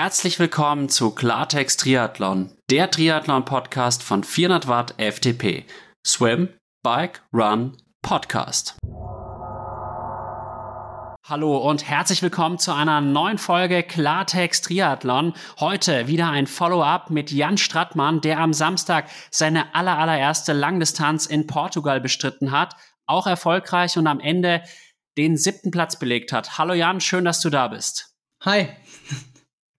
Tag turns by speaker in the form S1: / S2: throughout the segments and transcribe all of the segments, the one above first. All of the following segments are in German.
S1: Herzlich willkommen zu Klartext Triathlon, der Triathlon-Podcast von 400 Watt FTP. Swim, Bike, Run, Podcast. Hallo und herzlich willkommen zu einer neuen Folge Klartext Triathlon. Heute wieder ein Follow-up mit Jan Strattmann, der am Samstag seine aller, allererste Langdistanz in Portugal bestritten hat. Auch erfolgreich und am Ende den siebten Platz belegt hat. Hallo Jan, schön, dass du da bist.
S2: Hi.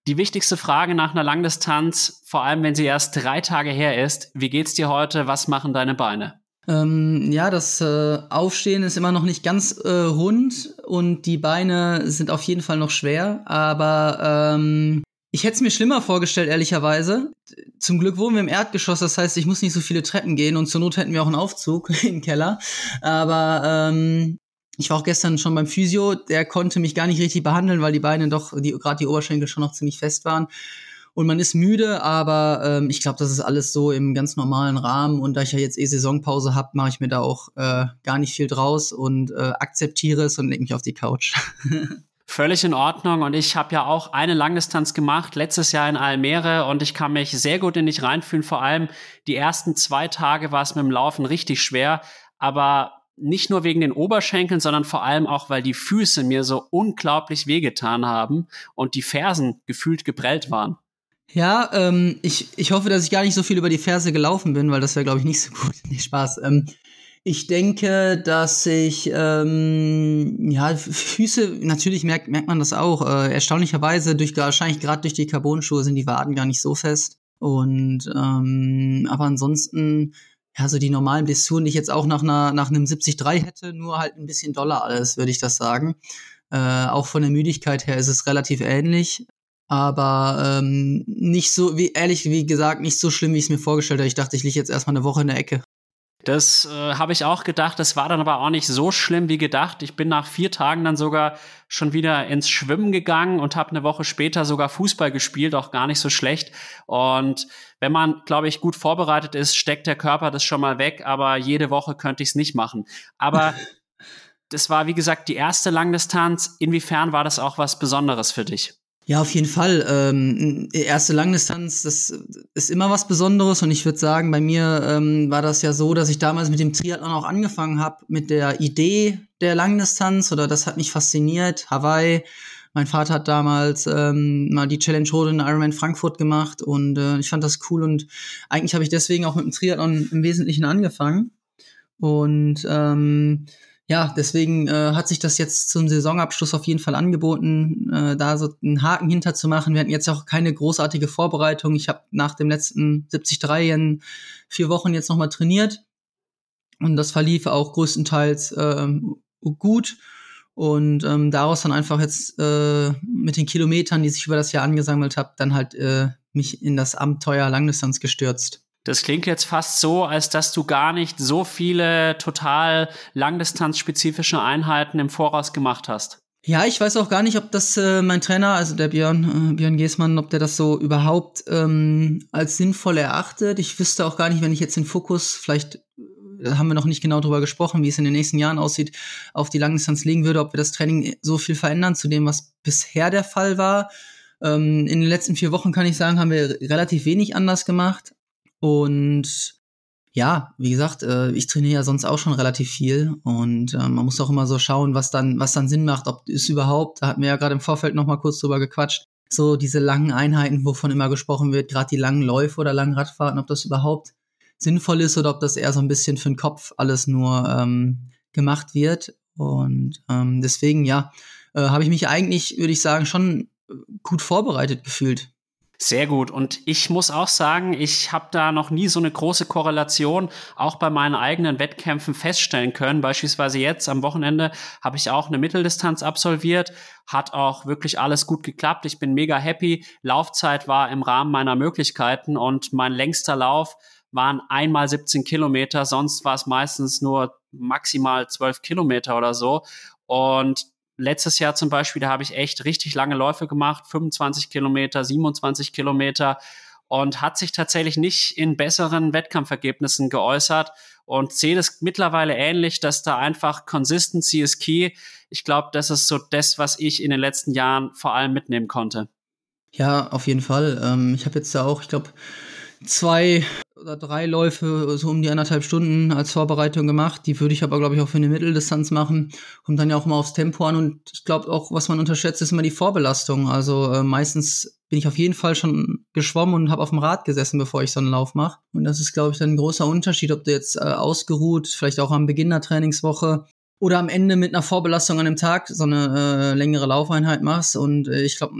S1: Die wichtigste Frage nach einer Langdistanz, vor allem wenn sie erst drei Tage her ist, wie geht's dir heute? Was machen deine Beine?
S2: Ähm, ja, das äh, Aufstehen ist immer noch nicht ganz äh, rund und die Beine sind auf jeden Fall noch schwer, aber ähm, ich hätte es mir schlimmer vorgestellt, ehrlicherweise. Zum Glück wohnen wir im Erdgeschoss, das heißt, ich muss nicht so viele Treppen gehen und zur Not hätten wir auch einen Aufzug im Keller. Aber ähm, ich war auch gestern schon beim Physio, der konnte mich gar nicht richtig behandeln, weil die Beine doch, die, gerade die Oberschenkel schon noch ziemlich fest waren. Und man ist müde, aber ähm, ich glaube, das ist alles so im ganz normalen Rahmen. Und da ich ja jetzt eh Saisonpause habe, mache ich mir da auch äh, gar nicht viel draus und äh, akzeptiere es und lege mich auf die Couch.
S1: Völlig in Ordnung. Und ich habe ja auch eine Langdistanz gemacht, letztes Jahr in Almere. Und ich kann mich sehr gut in dich reinfühlen. Vor allem die ersten zwei Tage war es mit dem Laufen richtig schwer, aber nicht nur wegen den Oberschenkeln, sondern vor allem auch, weil die Füße mir so unglaublich wehgetan haben und die Fersen gefühlt geprellt waren.
S2: Ja, ähm, ich, ich hoffe, dass ich gar nicht so viel über die Ferse gelaufen bin, weil das wäre, glaube ich, nicht so gut. Nee, Spaß. Ähm, ich denke, dass ich, ähm, ja, Füße, natürlich merkt, merkt man das auch. Äh, erstaunlicherweise, durch, wahrscheinlich gerade durch die Carbon-Schuhe sind die Waden gar nicht so fest. Und, ähm, aber ansonsten, ja, so die normalen Blessuren, die ich jetzt auch nach, einer, nach einem 73 hätte, nur halt ein bisschen doller alles, würde ich das sagen. Äh, auch von der Müdigkeit her ist es relativ ähnlich aber ähm, nicht so, wie ehrlich wie gesagt, nicht so schlimm, wie ich es mir vorgestellt habe. Ich dachte, ich liege jetzt erstmal eine Woche in der Ecke.
S1: Das äh, habe ich auch gedacht. Das war dann aber auch nicht so schlimm wie gedacht. Ich bin nach vier Tagen dann sogar schon wieder ins Schwimmen gegangen und habe eine Woche später sogar Fußball gespielt, auch gar nicht so schlecht. Und wenn man, glaube ich, gut vorbereitet ist, steckt der Körper das schon mal weg. Aber jede Woche könnte ich es nicht machen. Aber das war, wie gesagt, die erste Langdistanz. Inwiefern war das auch was Besonderes für dich?
S2: Ja, auf jeden Fall. Ähm, erste Langdistanz, das ist immer was Besonderes und ich würde sagen, bei mir ähm, war das ja so, dass ich damals mit dem Triathlon auch angefangen habe, mit der Idee der Langdistanz oder das hat mich fasziniert. Hawaii. Mein Vater hat damals ähm, mal die Challenge Road in Ironman Frankfurt gemacht und äh, ich fand das cool und eigentlich habe ich deswegen auch mit dem Triathlon im Wesentlichen angefangen. Und ähm, ja, deswegen äh, hat sich das jetzt zum Saisonabschluss auf jeden Fall angeboten, äh, da so einen Haken hinter zu machen. Wir hatten jetzt auch keine großartige Vorbereitung. Ich habe nach dem letzten 73 in vier Wochen jetzt nochmal trainiert und das verlief auch größtenteils äh, gut. Und ähm, daraus dann einfach jetzt äh, mit den Kilometern, die sich über das Jahr angesammelt habe, dann halt äh, mich in das Abenteuer Langdistanz gestürzt.
S1: Das klingt jetzt fast so, als dass du gar nicht so viele total langdistanzspezifische Einheiten im Voraus gemacht hast.
S2: Ja, ich weiß auch gar nicht, ob das äh, mein Trainer, also der Björn, äh, Björn Giesmann, ob der das so überhaupt ähm, als sinnvoll erachtet. Ich wüsste auch gar nicht, wenn ich jetzt den Fokus, vielleicht da äh, haben wir noch nicht genau drüber gesprochen, wie es in den nächsten Jahren aussieht, auf die Langdistanz legen würde, ob wir das Training so viel verändern zu dem, was bisher der Fall war. Ähm, in den letzten vier Wochen kann ich sagen, haben wir relativ wenig anders gemacht. Und ja, wie gesagt, äh, ich trainiere ja sonst auch schon relativ viel und äh, man muss auch immer so schauen, was dann, was dann Sinn macht, ob es überhaupt, da hatten wir ja gerade im Vorfeld noch mal kurz drüber gequatscht, so diese langen Einheiten, wovon immer gesprochen wird, gerade die langen Läufe oder langen Radfahrten, ob das überhaupt sinnvoll ist oder ob das eher so ein bisschen für den Kopf alles nur ähm, gemacht wird. Und ähm, deswegen, ja, äh, habe ich mich eigentlich, würde ich sagen, schon gut vorbereitet gefühlt.
S1: Sehr gut. Und ich muss auch sagen, ich habe da noch nie so eine große Korrelation auch bei meinen eigenen Wettkämpfen feststellen können. Beispielsweise jetzt am Wochenende habe ich auch eine Mitteldistanz absolviert, hat auch wirklich alles gut geklappt. Ich bin mega happy. Laufzeit war im Rahmen meiner Möglichkeiten und mein längster Lauf waren einmal 17 Kilometer, sonst war es meistens nur maximal 12 Kilometer oder so. Und letztes Jahr zum Beispiel, da habe ich echt richtig lange Läufe gemacht, 25 Kilometer, 27 Kilometer und hat sich tatsächlich nicht in besseren Wettkampfergebnissen geäußert und sehe das mittlerweile ähnlich, dass da einfach Consistency ist key. Ich glaube, das ist so das, was ich in den letzten Jahren vor allem mitnehmen konnte.
S2: Ja, auf jeden Fall. Ähm, ich habe jetzt da auch, ich glaube, zwei oder drei Läufe so um die anderthalb Stunden als Vorbereitung gemacht. Die würde ich aber, glaube ich, auch für eine Mitteldistanz machen. Kommt dann ja auch immer aufs Tempo an. Und ich glaube auch, was man unterschätzt, ist immer die Vorbelastung. Also äh, meistens bin ich auf jeden Fall schon geschwommen und habe auf dem Rad gesessen, bevor ich so einen Lauf mache. Und das ist, glaube ich, dann ein großer Unterschied, ob du jetzt äh, ausgeruht, vielleicht auch am Beginn der Trainingswoche oder am Ende mit einer Vorbelastung an dem Tag so eine äh, längere Laufeinheit machst. Und äh, ich glaube,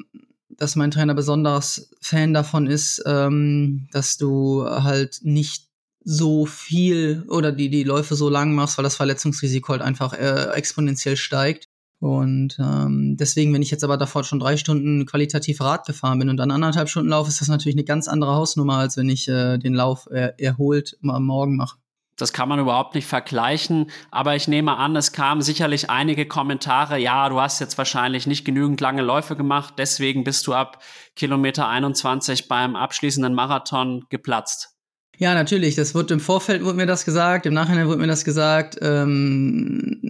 S2: dass mein Trainer besonders Fan davon ist, ähm, dass du halt nicht so viel oder die, die Läufe so lang machst, weil das Verletzungsrisiko halt einfach äh, exponentiell steigt. Und ähm, deswegen, wenn ich jetzt aber davor schon drei Stunden qualitativ Rad gefahren bin und dann anderthalb Stunden laufe, ist das natürlich eine ganz andere Hausnummer, als wenn ich äh, den Lauf äh, erholt am Morgen mache.
S1: Das kann man überhaupt nicht vergleichen, aber ich nehme an, es kamen sicherlich einige Kommentare, ja, du hast jetzt wahrscheinlich nicht genügend lange Läufe gemacht, deswegen bist du ab Kilometer 21 beim abschließenden Marathon geplatzt.
S2: Ja, natürlich, das wird im Vorfeld wurde mir das gesagt, im Nachhinein wurde mir das gesagt. Ähm,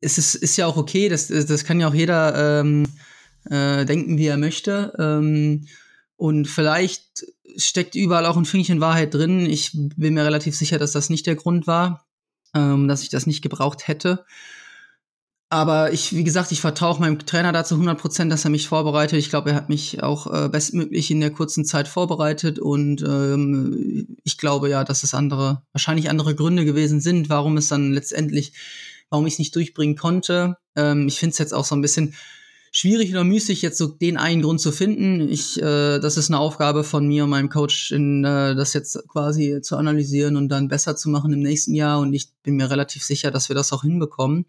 S2: es ist, ist ja auch okay, das, das kann ja auch jeder ähm, äh, denken, wie er möchte. Ähm, und vielleicht steckt überall auch ein Fünkchen Wahrheit drin. Ich bin mir relativ sicher, dass das nicht der Grund war, ähm, dass ich das nicht gebraucht hätte. Aber ich, wie gesagt, ich vertraue meinem Trainer dazu 100 Prozent, dass er mich vorbereitet. Ich glaube, er hat mich auch äh, bestmöglich in der kurzen Zeit vorbereitet und ähm, ich glaube ja, dass es andere, wahrscheinlich andere Gründe gewesen sind, warum es dann letztendlich, warum ich es nicht durchbringen konnte. Ähm, ich finde es jetzt auch so ein bisschen schwierig oder müßig, jetzt so den einen Grund zu finden. Ich, äh, das ist eine Aufgabe von mir und meinem Coach, in, äh, das jetzt quasi zu analysieren und dann besser zu machen im nächsten Jahr. Und ich bin mir relativ sicher, dass wir das auch hinbekommen.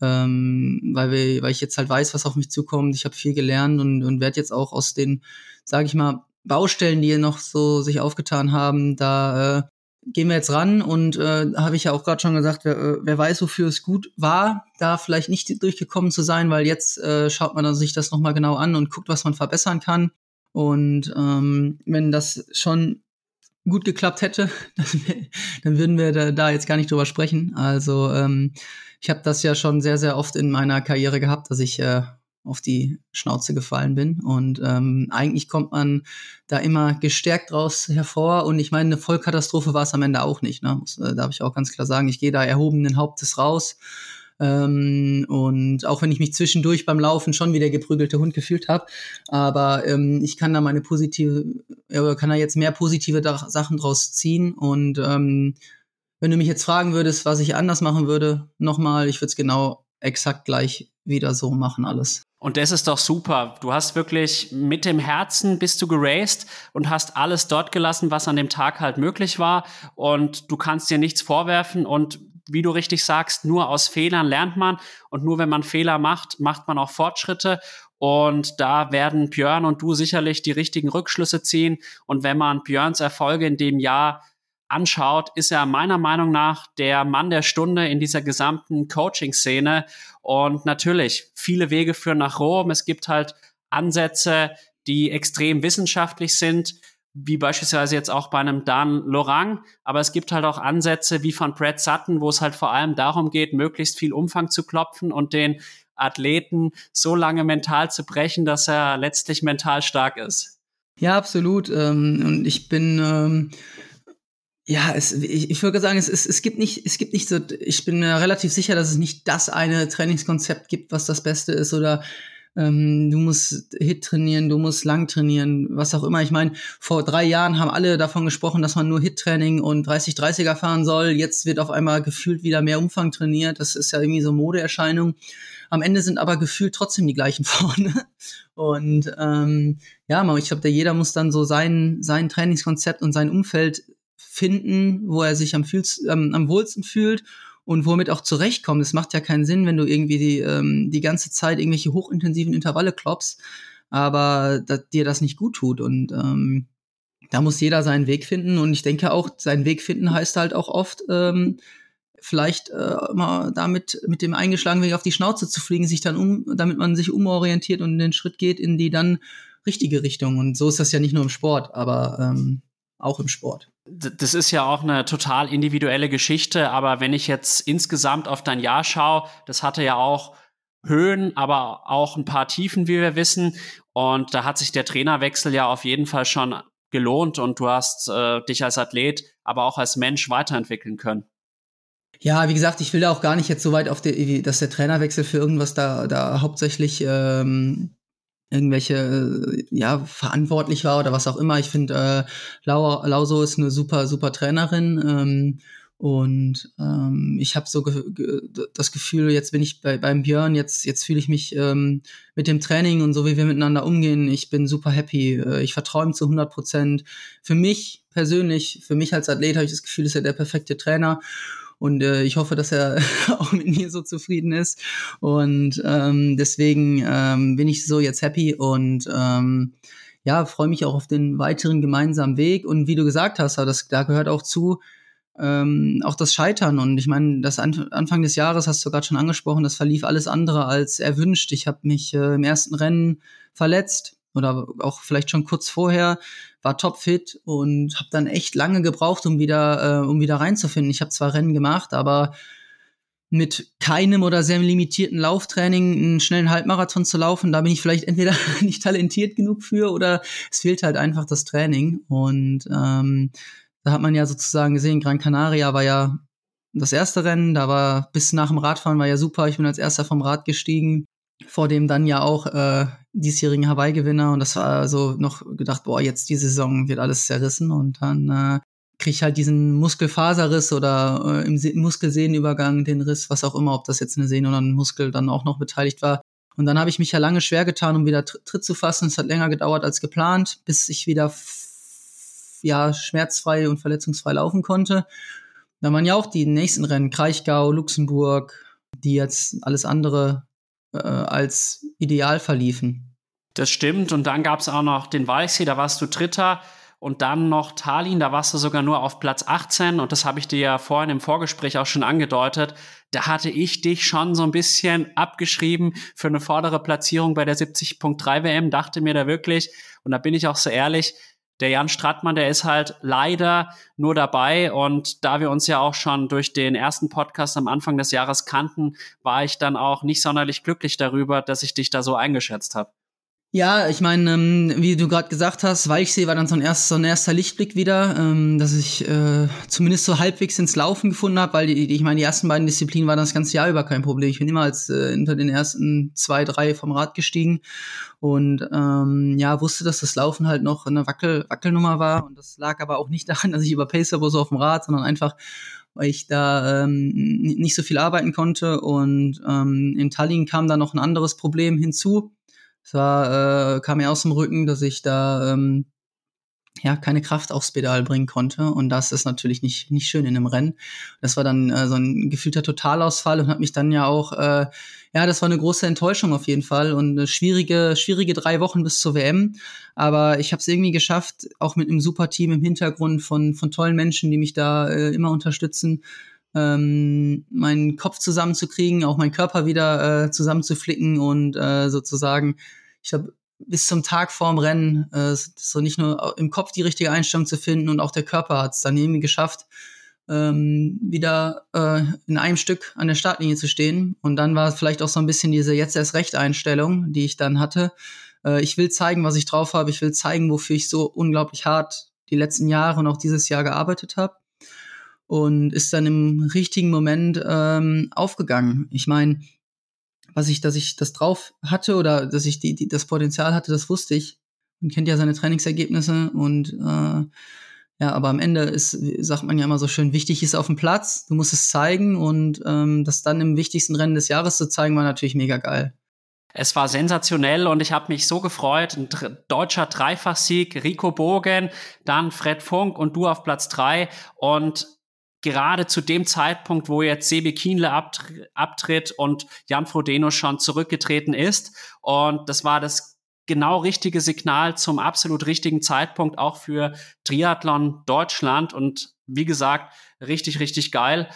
S2: Ähm, weil, wir, weil ich jetzt halt weiß, was auf mich zukommt. Ich habe viel gelernt und, und werde jetzt auch aus den, sage ich mal, Baustellen, die noch so sich aufgetan haben, da äh, gehen wir jetzt ran und äh, habe ich ja auch gerade schon gesagt, wer, äh, wer weiß, wofür es gut war, da vielleicht nicht durchgekommen zu sein, weil jetzt äh, schaut man sich das nochmal genau an und guckt, was man verbessern kann. Und ähm, wenn das schon gut geklappt hätte, dann würden wir da, da, jetzt gar nicht drüber sprechen. Also ähm, ich habe das ja schon sehr, sehr oft in meiner Karriere gehabt, dass ich äh, auf die Schnauze gefallen bin. Und ähm, eigentlich kommt man da immer gestärkt raus hervor. Und ich meine, eine Vollkatastrophe war es am Ende auch nicht. Ne? Muss, äh, darf ich auch ganz klar sagen. Ich gehe da erhobenen Hauptes raus. Ähm, und auch wenn ich mich zwischendurch beim Laufen schon wie der geprügelte Hund gefühlt habe, aber ähm, ich kann da meine positive, äh, kann da jetzt mehr positive da Sachen draus ziehen. Und ähm, wenn du mich jetzt fragen würdest, was ich anders machen würde, nochmal, ich würde es genau exakt gleich wieder so machen alles.
S1: Und das ist doch super. Du hast wirklich mit dem Herzen bist du geraced und hast alles dort gelassen, was an dem Tag halt möglich war. Und du kannst dir nichts vorwerfen. Und wie du richtig sagst, nur aus Fehlern lernt man. Und nur wenn man Fehler macht, macht man auch Fortschritte. Und da werden Björn und du sicherlich die richtigen Rückschlüsse ziehen. Und wenn man Björns Erfolge in dem Jahr anschaut, ist er meiner Meinung nach der Mann der Stunde in dieser gesamten Coaching-Szene. Und natürlich, viele Wege führen nach Rom. Es gibt halt Ansätze, die extrem wissenschaftlich sind, wie beispielsweise jetzt auch bei einem Dan Lorang. Aber es gibt halt auch Ansätze wie von Brad Sutton, wo es halt vor allem darum geht, möglichst viel Umfang zu klopfen und den Athleten so lange mental zu brechen, dass er letztlich mental stark ist.
S2: Ja, absolut. Ähm, und ich bin ähm, ja, es, ich, ich würde sagen, es, es, es gibt nicht, es gibt nicht so, ich bin mir relativ sicher, dass es nicht das eine Trainingskonzept gibt, was das Beste ist oder ähm, du musst Hit trainieren, du musst lang trainieren, was auch immer. Ich meine, vor drei Jahren haben alle davon gesprochen, dass man nur Hit-Training und 30-30er fahren soll. Jetzt wird auf einmal gefühlt wieder mehr Umfang trainiert. Das ist ja irgendwie so Modeerscheinung. Am Ende sind aber gefühlt trotzdem die gleichen vorne. Und ähm, ja, ich glaube, jeder muss dann so sein, sein Trainingskonzept und sein Umfeld finden, wo er sich am, fühlst, ähm, am wohlsten fühlt und womit auch zurechtkommt. Es macht ja keinen Sinn, wenn du irgendwie die, ähm, die ganze Zeit irgendwelche hochintensiven Intervalle kloppst, aber dir das nicht gut tut. Und ähm, da muss jeder seinen Weg finden. Und ich denke auch, seinen Weg finden heißt halt auch oft, ähm, vielleicht äh, mal damit mit dem eingeschlagenen Weg auf die Schnauze zu fliegen, sich dann um, damit man sich umorientiert und den Schritt geht in die dann richtige Richtung. Und so ist das ja nicht nur im Sport, aber ähm, auch im Sport.
S1: Das ist ja auch eine total individuelle Geschichte, aber wenn ich jetzt insgesamt auf dein Jahr schaue, das hatte ja auch Höhen, aber auch ein paar Tiefen, wie wir wissen. Und da hat sich der Trainerwechsel ja auf jeden Fall schon gelohnt und du hast äh, dich als Athlet, aber auch als Mensch weiterentwickeln können.
S2: Ja, wie gesagt, ich will da auch gar nicht jetzt so weit auf die, dass der Trainerwechsel für irgendwas da, da hauptsächlich ähm, irgendwelche, äh, ja, verantwortlich war oder was auch immer. Ich finde, äh, Lau, Lauso ist eine super, super Trainerin. Ähm, und ähm, ich habe so ge ge das Gefühl, jetzt bin ich bei, beim Björn, jetzt, jetzt fühle ich mich ähm, mit dem Training und so, wie wir miteinander umgehen, ich bin super happy. Äh, ich vertraue ihm zu 100 Prozent. Für mich persönlich, für mich als Athlet habe ich das Gefühl, ist er der perfekte Trainer. Und äh, ich hoffe, dass er auch mit mir so zufrieden ist. Und ähm, deswegen ähm, bin ich so jetzt happy und ähm, ja, freue mich auch auf den weiteren gemeinsamen Weg. Und wie du gesagt hast, das, da gehört auch zu, ähm, auch das Scheitern. Und ich meine, das An Anfang des Jahres hast du gerade schon angesprochen, das verlief alles andere als erwünscht. Ich habe mich äh, im ersten Rennen verletzt oder auch vielleicht schon kurz vorher, war topfit und habe dann echt lange gebraucht, um wieder, äh, um wieder reinzufinden. Ich habe zwar Rennen gemacht, aber mit keinem oder sehr limitierten Lauftraining einen schnellen Halbmarathon zu laufen, da bin ich vielleicht entweder nicht talentiert genug für oder es fehlt halt einfach das Training. Und ähm, da hat man ja sozusagen gesehen, Gran Canaria war ja das erste Rennen, da war bis nach dem Radfahren war ja super. Ich bin als erster vom Rad gestiegen, vor dem dann ja auch äh, diesjährigen Hawaii-Gewinner und das war so noch gedacht, boah, jetzt die Saison wird alles zerrissen und dann äh, krieg ich halt diesen Muskelfaserriss oder äh, im Se Muskelsehnenübergang den Riss, was auch immer, ob das jetzt eine Sehne oder ein Muskel dann auch noch beteiligt war. Und dann habe ich mich ja lange schwer getan, um wieder Tritt zu fassen. Es hat länger gedauert als geplant, bis ich wieder ja schmerzfrei und verletzungsfrei laufen konnte. Da waren ja auch die nächsten Rennen, Kraichgau, Luxemburg, die jetzt alles andere äh, als ideal verliefen.
S1: Das stimmt. Und dann gab es auch noch den Walchsee, da warst du Dritter. Und dann noch Tallinn, da warst du sogar nur auf Platz 18. Und das habe ich dir ja vorhin im Vorgespräch auch schon angedeutet. Da hatte ich dich schon so ein bisschen abgeschrieben für eine vordere Platzierung bei der 70.3 WM. Dachte mir da wirklich, und da bin ich auch so ehrlich, der Jan Strattmann, der ist halt leider nur dabei. Und da wir uns ja auch schon durch den ersten Podcast am Anfang des Jahres kannten, war ich dann auch nicht sonderlich glücklich darüber, dass ich dich da so eingeschätzt habe.
S2: Ja, ich meine, ähm, wie du gerade gesagt hast, Weichsee war dann so ein, erst, so ein erster Lichtblick wieder, ähm, dass ich äh, zumindest so halbwegs ins Laufen gefunden habe, weil die, ich meine, die ersten beiden Disziplinen waren das ganze Jahr über kein Problem. Ich bin immer als äh, hinter den ersten zwei, drei vom Rad gestiegen und ähm, ja, wusste, dass das Laufen halt noch eine Wackel, Wackelnummer war und das lag aber auch nicht daran, dass ich über Pacer so auf dem Rad, sondern einfach weil ich da ähm, nicht so viel arbeiten konnte und ähm, in Tallinn kam da noch ein anderes Problem hinzu es war, äh, kam mir aus dem Rücken, dass ich da ähm, ja keine Kraft aufs Pedal bringen konnte. Und das ist natürlich nicht, nicht schön in einem Rennen. Das war dann äh, so ein gefühlter Totalausfall und hat mich dann ja auch, äh, ja, das war eine große Enttäuschung auf jeden Fall und eine schwierige, schwierige drei Wochen bis zur WM. Aber ich habe es irgendwie geschafft, auch mit einem super Team im Hintergrund von, von tollen Menschen, die mich da äh, immer unterstützen, ähm, meinen Kopf zusammenzukriegen, auch meinen Körper wieder äh, zusammenzuflicken und äh, sozusagen, ich habe bis zum Tag vorm Rennen äh, so nicht nur im Kopf die richtige Einstellung zu finden und auch der Körper hat es dann irgendwie geschafft, ähm, wieder äh, in einem Stück an der Startlinie zu stehen. Und dann war es vielleicht auch so ein bisschen diese jetzt erst recht Einstellung, die ich dann hatte. Äh, ich will zeigen, was ich drauf habe. Ich will zeigen, wofür ich so unglaublich hart die letzten Jahre und auch dieses Jahr gearbeitet habe und ist dann im richtigen Moment ähm, aufgegangen. Ich meine, was ich, dass ich das drauf hatte oder dass ich die, die, das Potenzial hatte, das wusste ich. Man kennt ja seine Trainingsergebnisse und äh, Ja, aber am Ende ist, sagt man ja immer so schön, wichtig ist auf dem Platz, du musst es zeigen und ähm, das dann im wichtigsten Rennen des Jahres zu zeigen, war natürlich mega geil.
S1: Es war sensationell und ich habe mich so gefreut. Ein deutscher Dreifachsieg, Rico Bogen, dann Fred Funk und du auf Platz drei. Und gerade zu dem Zeitpunkt, wo jetzt Sebi Kienle abtritt und Jan Frodeno schon zurückgetreten ist. Und das war das genau richtige Signal zum absolut richtigen Zeitpunkt auch für Triathlon Deutschland. Und wie gesagt, richtig, richtig geil.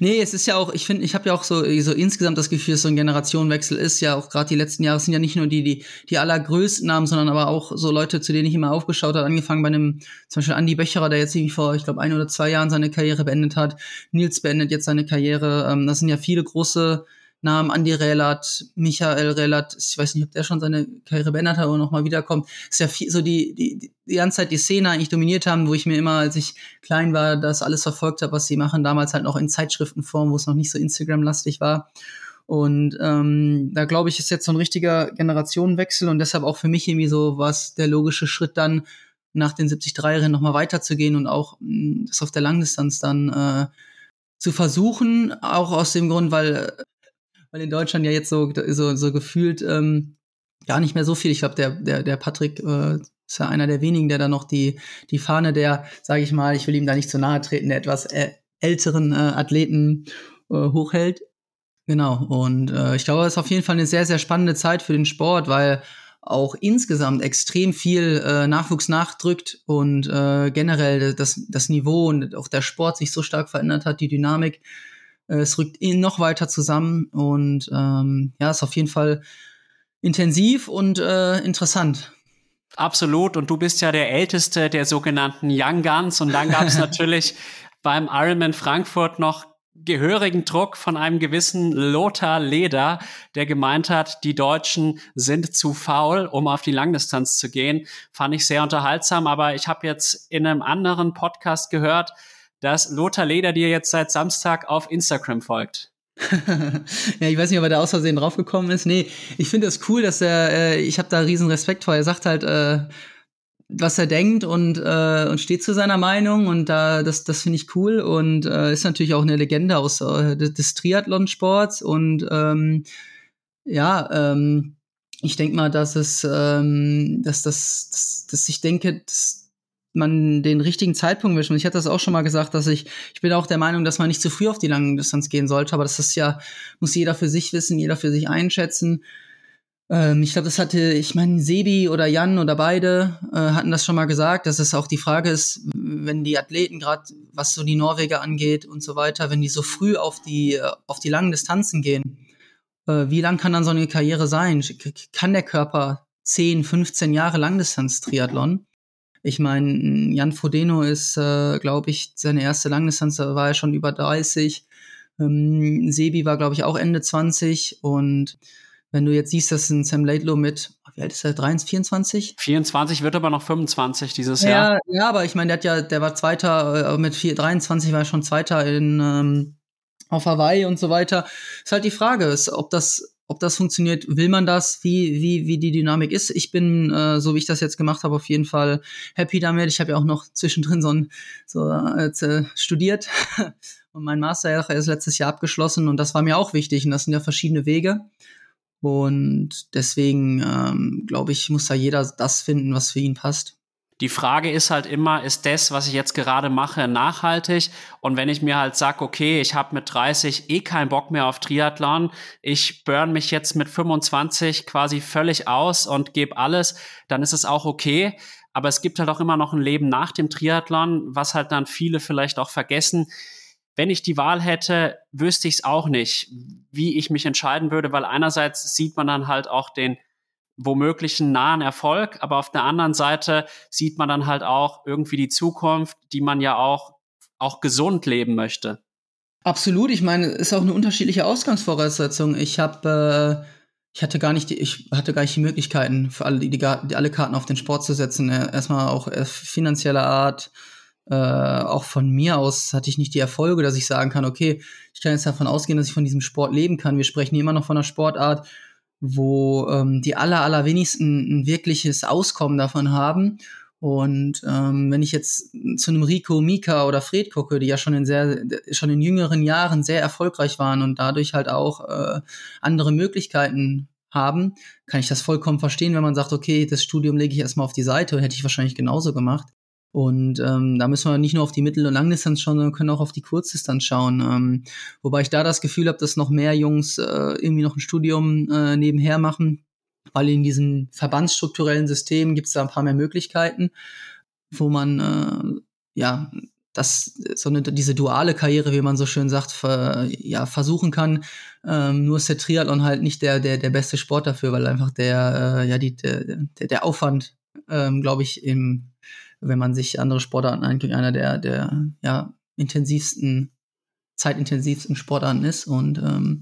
S2: Nee, es ist ja auch, ich finde, ich habe ja auch so, so insgesamt das Gefühl, dass so ein Generationenwechsel ist. Ja, auch gerade die letzten Jahre sind ja nicht nur die, die, die allergrößten Namen, sondern aber auch so Leute, zu denen ich immer aufgeschaut habe, angefangen bei einem, zum Beispiel Andy Becherer, der jetzt irgendwie vor, ich glaube, ein oder zwei Jahren seine Karriere beendet hat. Nils beendet jetzt seine Karriere. Ähm, das sind ja viele große Namen Andi Relat, Michael Relat, ich weiß nicht, ob der schon seine Karriere beendet hat oder nochmal wiederkommt, ist ja viel, so die, die, die ganze Zeit die Szene eigentlich dominiert haben, wo ich mir immer, als ich klein war, das alles verfolgt habe, was sie machen, damals halt noch in Zeitschriftenform, wo es noch nicht so Instagram-lastig war. Und ähm, da glaube ich, ist jetzt so ein richtiger Generationenwechsel und deshalb auch für mich irgendwie so was der logische Schritt dann nach den 73-Rennen nochmal weiterzugehen und auch mh, mm, das auf der Langdistanz dann äh, zu versuchen, auch aus dem Grund, weil weil in Deutschland ja jetzt so, so, so gefühlt ähm, gar nicht mehr so viel. Ich glaube, der, der, der Patrick äh, ist ja einer der wenigen, der da noch die, die Fahne der, sage ich mal, ich will ihm da nicht zu nahe treten, der etwas äh, älteren äh, Athleten äh, hochhält. Genau. Und äh, ich glaube, es ist auf jeden Fall eine sehr, sehr spannende Zeit für den Sport, weil auch insgesamt extrem viel äh, Nachwuchs nachdrückt und äh, generell das, das Niveau und auch der Sport sich so stark verändert hat, die Dynamik es rückt ihn noch weiter zusammen und ähm, ja, ist auf jeden Fall intensiv und äh, interessant.
S1: Absolut. Und du bist ja der älteste der sogenannten Young Guns. Und dann gab es natürlich beim Ironman Frankfurt noch gehörigen Druck von einem gewissen Lothar Leder, der gemeint hat, die Deutschen sind zu faul, um auf die Langdistanz zu gehen. Fand ich sehr unterhaltsam. Aber ich habe jetzt in einem anderen Podcast gehört, dass Lothar Leder dir jetzt seit Samstag auf Instagram folgt.
S2: ja, ich weiß nicht, ob er da aus Versehen draufgekommen ist. Nee, ich finde es das cool, dass er, äh, ich habe da riesen Respekt vor. Er sagt halt, äh, was er denkt und, äh, und steht zu seiner Meinung und da das, das finde ich cool und äh, ist natürlich auch eine Legende aus äh, des, Triathlon-Sports und ähm, ja, ähm, ich denke mal, dass es, ähm, dass das, dass, dass ich denke, dass man den richtigen Zeitpunkt wischt. Und ich hatte das auch schon mal gesagt, dass ich, ich bin auch der Meinung, dass man nicht zu früh auf die lange Distanz gehen sollte, aber das ist ja, muss jeder für sich wissen, jeder für sich einschätzen. Ähm, ich glaube, das hatte, ich meine, Sebi oder Jan oder beide äh, hatten das schon mal gesagt, dass es auch die Frage ist, wenn die Athleten, gerade was so die Norweger angeht und so weiter, wenn die so früh auf die, auf die langen Distanzen gehen, äh, wie lang kann dann so eine Karriere sein? Kann der Körper 10, 15 Jahre Langdistanz-Triathlon? Ich meine, Jan Frodeno ist, äh, glaube ich, seine erste Langdistanz, da war er schon über 30. Ähm, Sebi war, glaube ich, auch Ende 20. Und wenn du jetzt siehst, dass ein Sam Laidlow mit, wie alt ist er, 23, 24?
S1: 24 wird aber noch 25 dieses
S2: ja,
S1: Jahr.
S2: Ja, aber ich meine, der hat ja, der war Zweiter, äh, mit 4, 23 war er schon Zweiter in, ähm, auf Hawaii und so weiter. Ist halt die Frage, ist, ob das ob das funktioniert, will man das, wie, wie, wie die Dynamik ist. Ich bin, äh, so wie ich das jetzt gemacht habe, auf jeden Fall happy damit. Ich habe ja auch noch zwischendrin so ein so äh, studiert und mein Master ist letztes Jahr abgeschlossen und das war mir auch wichtig und das sind ja verschiedene Wege. Und deswegen ähm, glaube ich, muss da jeder das finden, was für ihn passt.
S1: Die Frage ist halt immer, ist das, was ich jetzt gerade mache, nachhaltig? Und wenn ich mir halt sage, okay, ich habe mit 30 eh keinen Bock mehr auf Triathlon, ich burn mich jetzt mit 25 quasi völlig aus und gebe alles, dann ist es auch okay. Aber es gibt halt auch immer noch ein Leben nach dem Triathlon, was halt dann viele vielleicht auch vergessen. Wenn ich die Wahl hätte, wüsste ich es auch nicht, wie ich mich entscheiden würde, weil einerseits sieht man dann halt auch den womöglich einen nahen Erfolg, aber auf der anderen Seite sieht man dann halt auch irgendwie die Zukunft, die man ja auch, auch gesund leben möchte.
S2: Absolut, ich meine, es ist auch eine unterschiedliche Ausgangsvoraussetzung. Ich habe, äh, ich hatte gar nicht, die, ich hatte gar nicht die Möglichkeiten für alle, die, die, alle Karten auf den Sport zu setzen. Erstmal auch äh, finanzieller Art, äh, auch von mir aus hatte ich nicht die Erfolge, dass ich sagen kann, okay, ich kann jetzt davon ausgehen, dass ich von diesem Sport leben kann. Wir sprechen immer noch von einer Sportart, wo ähm, die aller, allerwenigsten ein wirkliches Auskommen davon haben. Und ähm, wenn ich jetzt zu einem Rico, Mika oder Fred gucke, die ja schon in sehr, schon in jüngeren Jahren sehr erfolgreich waren und dadurch halt auch äh, andere Möglichkeiten haben, kann ich das vollkommen verstehen, wenn man sagt, okay, das Studium lege ich erstmal auf die Seite, hätte ich wahrscheinlich genauso gemacht. Und ähm, da müssen wir nicht nur auf die Mittel- und Langdistanz schauen, sondern können auch auf die Kurzdistanz schauen. Ähm, wobei ich da das Gefühl habe, dass noch mehr Jungs äh, irgendwie noch ein Studium äh, nebenher machen, weil in diesem verbandsstrukturellen System gibt es da ein paar mehr Möglichkeiten, wo man äh, ja das so eine diese duale Karriere, wie man so schön sagt, ver, ja versuchen kann. Ähm, nur ist der Triathlon halt nicht der der der beste Sport dafür, weil einfach der äh, ja die der der, Aufwand, ähm, glaube ich, im wenn man sich andere Sportarten anguckt, einer der der ja intensivsten zeitintensivsten Sportarten ist und ähm,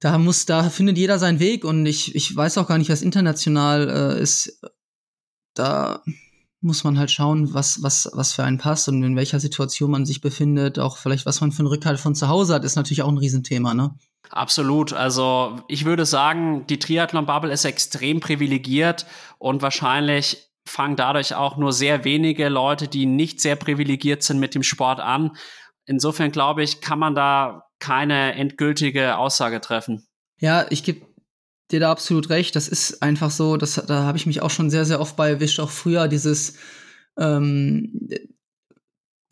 S2: da muss, da findet jeder seinen Weg und ich, ich weiß auch gar nicht, was international äh, ist. Da muss man halt schauen, was, was, was für einen passt und in welcher Situation man sich befindet. Auch vielleicht, was man für einen Rückhalt von zu Hause hat, ist natürlich auch ein Riesenthema, ne?
S1: Absolut. Also ich würde sagen, die Triathlon-Bubble ist extrem privilegiert und wahrscheinlich fangen dadurch auch nur sehr wenige Leute, die nicht sehr privilegiert sind, mit dem Sport an. Insofern glaube ich, kann man da keine endgültige Aussage treffen.
S2: Ja, ich gebe dir da absolut recht. Das ist einfach so, das, da habe ich mich auch schon sehr, sehr oft bei erwischt, auch früher dieses ähm,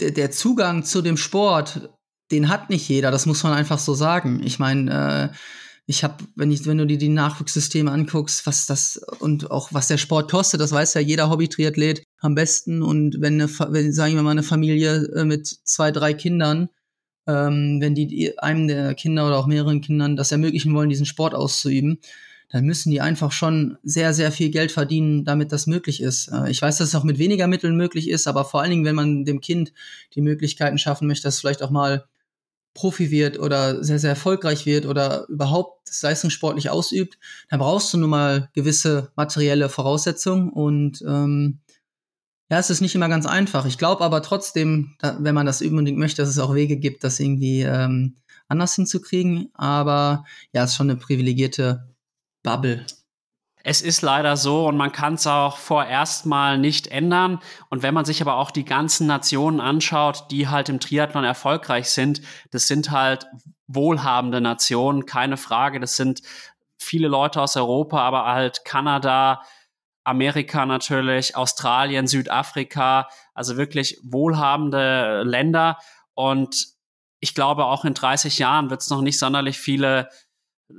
S2: der, Zugang zu dem Sport, den hat nicht jeder, das muss man einfach so sagen. Ich meine, äh, ich habe, wenn ich, wenn du dir die Nachwuchssysteme anguckst, was das und auch was der Sport kostet, das weiß ja jeder Hobby-Triathlet am besten. Und wenn eine, wenn, sagen wir mal, eine Familie äh, mit zwei, drei Kindern ähm, wenn die einem der Kinder oder auch mehreren Kindern das ermöglichen wollen, diesen Sport auszuüben, dann müssen die einfach schon sehr, sehr viel Geld verdienen, damit das möglich ist. Äh, ich weiß, dass es auch mit weniger Mitteln möglich ist, aber vor allen Dingen, wenn man dem Kind die Möglichkeiten schaffen möchte, dass vielleicht auch mal Profi wird oder sehr, sehr erfolgreich wird oder überhaupt das leistungssportlich ausübt, dann brauchst du nun mal gewisse materielle Voraussetzungen und ähm, ja, es ist nicht immer ganz einfach. Ich glaube aber trotzdem, da, wenn man das unbedingt möchte, dass es auch Wege gibt, das irgendwie ähm, anders hinzukriegen. Aber ja, es ist schon eine privilegierte Bubble.
S1: Es ist leider so und man kann es auch vorerst mal nicht ändern. Und wenn man sich aber auch die ganzen Nationen anschaut, die halt im Triathlon erfolgreich sind, das sind halt wohlhabende Nationen, keine Frage. Das sind viele Leute aus Europa, aber halt Kanada, Amerika natürlich, Australien, Südafrika, also wirklich wohlhabende Länder. Und ich glaube, auch in 30 Jahren wird es noch nicht sonderlich viele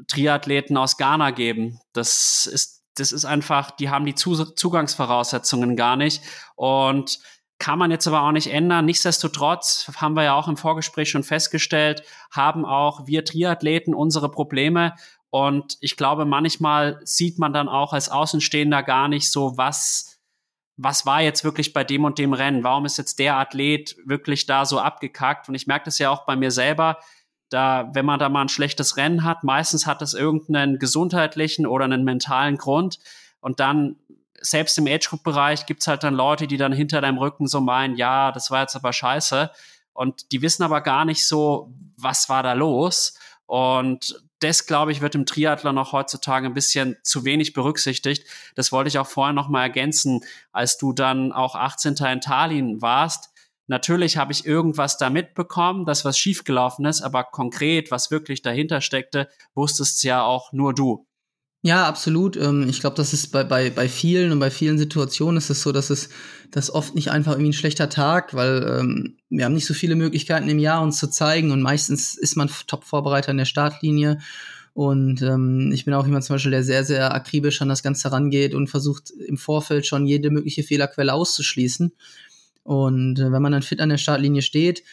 S1: Triathleten aus Ghana geben. Das ist, das ist einfach, die haben die Zugangsvoraussetzungen gar nicht. Und kann man jetzt aber auch nicht ändern. Nichtsdestotrotz haben wir ja auch im Vorgespräch schon festgestellt, haben auch wir Triathleten unsere Probleme und ich glaube, manchmal sieht man dann auch als Außenstehender gar nicht so, was, was war jetzt wirklich bei dem und dem Rennen? Warum ist jetzt der Athlet wirklich da so abgekackt? Und ich merke das ja auch bei mir selber, da, wenn man da mal ein schlechtes Rennen hat, meistens hat das irgendeinen gesundheitlichen oder einen mentalen Grund. Und dann, selbst im Age-Group-Bereich gibt's halt dann Leute, die dann hinter deinem Rücken so meinen, ja, das war jetzt aber scheiße. Und die wissen aber gar nicht so, was war da los. Und das, glaube ich, wird im Triathlon noch heutzutage ein bisschen zu wenig berücksichtigt. Das wollte ich auch vorher noch mal ergänzen, als du dann auch 18. in Tallinn warst. Natürlich habe ich irgendwas da mitbekommen, dass was schiefgelaufen ist, aber konkret, was wirklich dahinter steckte, wusstest ja auch nur du.
S2: Ja, absolut. Ähm, ich glaube, das ist bei, bei, bei vielen und bei vielen Situationen ist es so, dass es das oft nicht einfach irgendwie ein schlechter Tag, weil ähm, wir haben nicht so viele Möglichkeiten im Jahr uns zu zeigen und meistens ist man Top-Vorbereiter in der Startlinie. Und ähm, ich bin auch jemand zum Beispiel, der sehr, sehr akribisch an das Ganze rangeht und versucht im Vorfeld schon jede mögliche Fehlerquelle auszuschließen. Und äh, wenn man dann fit an der Startlinie steht,